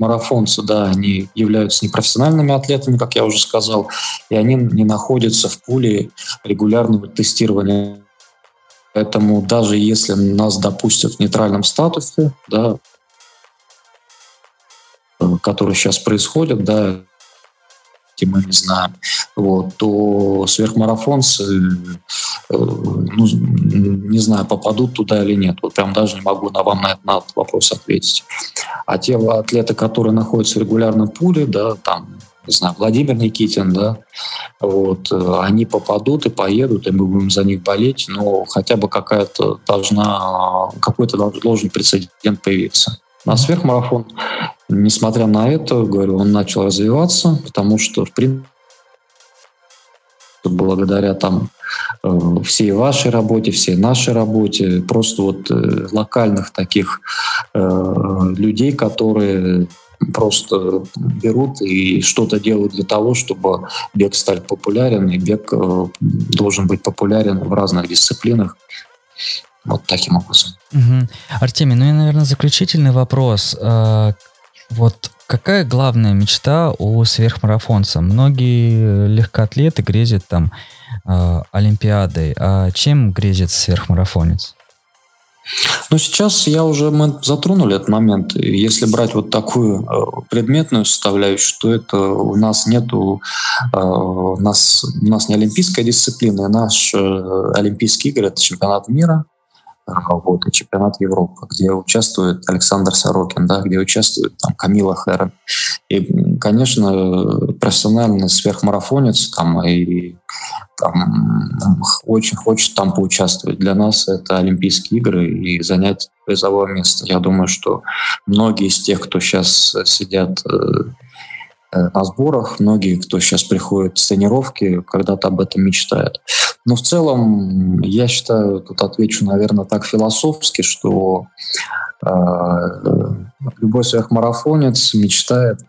марафонцы, да, они являются непрофессиональными атлетами, как я уже сказал, и они не находятся в пуле регулярного тестирования Поэтому даже если нас допустят в нейтральном статусе, да, который сейчас происходит, да, и мы не знаем, вот, то сверхмарафонцы, э, ну, не знаю, попадут туда или нет. Вот прям даже не могу на вам на, на этот вопрос ответить. А те атлеты, которые находятся в регулярном пуле, да, там не знаю, Владимир Никитин, да, вот, э, они попадут и поедут, и мы будем за них болеть, но хотя бы какая-то должна, какой-то должен прецедент появиться. На сверхмарафон, несмотря на это, говорю, он начал развиваться, потому что, в принципе, благодаря там э, всей вашей работе, всей нашей работе, просто вот э, локальных таких людей, которые просто берут и что-то делают для того, чтобы бег стал популярен, и бег э, должен быть популярен в разных дисциплинах. Вот таким образом. Угу. Артемий, ну и, наверное, заключительный вопрос. Э, вот какая главная мечта у сверхмарафонца? Многие легкоатлеты грезят там э, Олимпиадой. А чем грезит сверхмарафонец? Ну, сейчас я уже, мы затронули этот момент. Если брать вот такую э, предметную составляющую, то это у нас нету, э, у нас, у нас не олимпийская дисциплина, наш э, Олимпийские игры – это чемпионат мира, вот, и чемпионат Европы, где участвует Александр Сорокин, да, где участвует там Камила Хэрон. И, конечно, профессиональный сверхмарафонец там и там, очень хочет там поучаствовать. Для нас это Олимпийские игры и занять призовое место. Я думаю, что многие из тех, кто сейчас сидят э, э, на сборах, многие, кто сейчас приходит с тренировки, когда-то об этом мечтают. Но в целом, я считаю, тут отвечу, наверное, так философски, что э, любой сверхмарафонец мечтает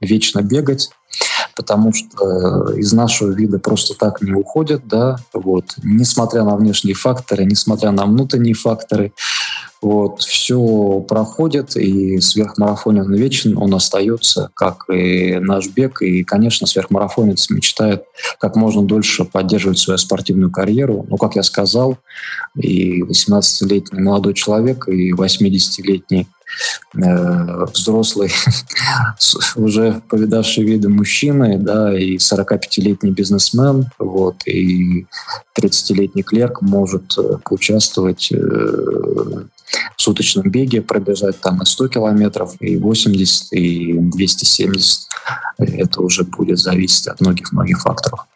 вечно бегать, потому что из нашего вида просто так не уходят, да, вот, несмотря на внешние факторы, несмотря на внутренние факторы, вот, все проходит, и сверхмарафонец вечен, он остается, как и наш бег. И, конечно, сверхмарафонец мечтает как можно дольше поддерживать свою спортивную карьеру. Ну, как я сказал, и 18-летний молодой человек, и 80-летний э, взрослый, (laughs) уже повидавший виды мужчины, да, и 45-летний бизнесмен, вот, и 30-летний клерк может э, поучаствовать э, в суточном беге, пробежать там и 100 километров, и 80, и 270. Это уже будет зависеть от многих-многих факторов.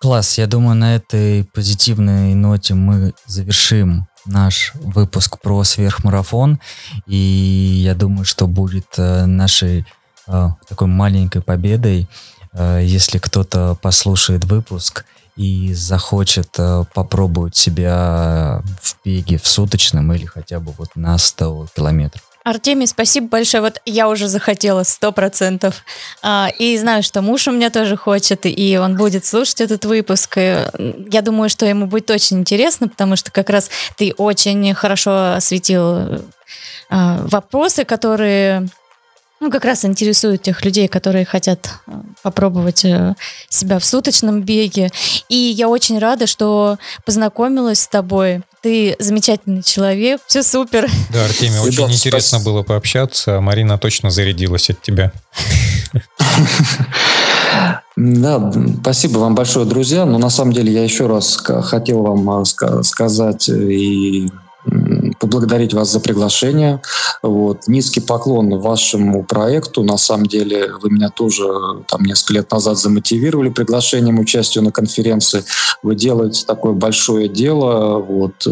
Класс, я думаю, на этой позитивной ноте мы завершим наш выпуск про сверхмарафон. И я думаю, что будет э, нашей э, такой маленькой победой, э, если кто-то послушает выпуск и захочет э, попробовать себя в беге в суточном или хотя бы вот на 100 километров. Артемий, спасибо большое. Вот я уже захотела сто процентов. А, и знаю, что муж у меня тоже хочет, и он будет слушать этот выпуск. Я думаю, что ему будет очень интересно, потому что как раз ты очень хорошо осветил а, вопросы, которые ну, как раз интересуют тех людей, которые хотят э, попробовать э, себя в суточном беге. И я очень рада, что познакомилась с тобой. Ты замечательный человек, все супер. Да, Артемий, очень Ребят, интересно спас... было пообщаться. Марина точно зарядилась от тебя. Да, спасибо вам большое, друзья. Но на самом деле я еще раз хотел вам э, сказать и поблагодарить вас за приглашение. Вот. Низкий поклон вашему проекту. На самом деле вы меня тоже там несколько лет назад замотивировали приглашением участию на конференции. Вы делаете такое большое дело. Вот.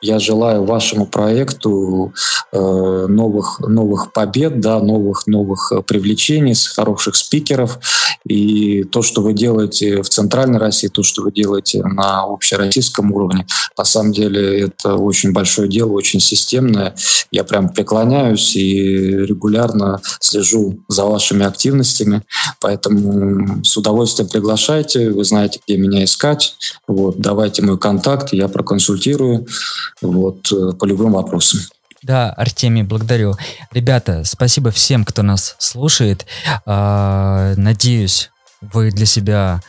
Я желаю вашему проекту э, новых, новых побед, да, новых, новых привлечений, хороших спикеров. И то, что вы делаете в Центральной России, то, что вы делаете на общероссийском уровне, на самом деле это очень большое дело, очень системное. Я прям преклоняюсь и регулярно слежу за вашими активностями. Поэтому с удовольствием приглашайте. Вы знаете, где меня искать. Вот, давайте мой контакт, я проконсультирую вот, э, по любым вопросам. Да, Артемий, благодарю. Ребята, спасибо всем, кто нас слушает. А, надеюсь, вы для себя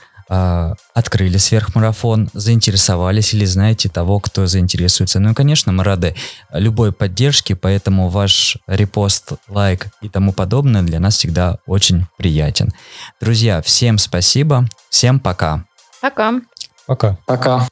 открыли сверхмарафон, заинтересовались или знаете того, кто заинтересуется. Ну и, конечно, мы рады любой поддержке, поэтому ваш репост, лайк и тому подобное для нас всегда очень приятен. Друзья, всем спасибо, всем пока. Пока. Пока. Пока.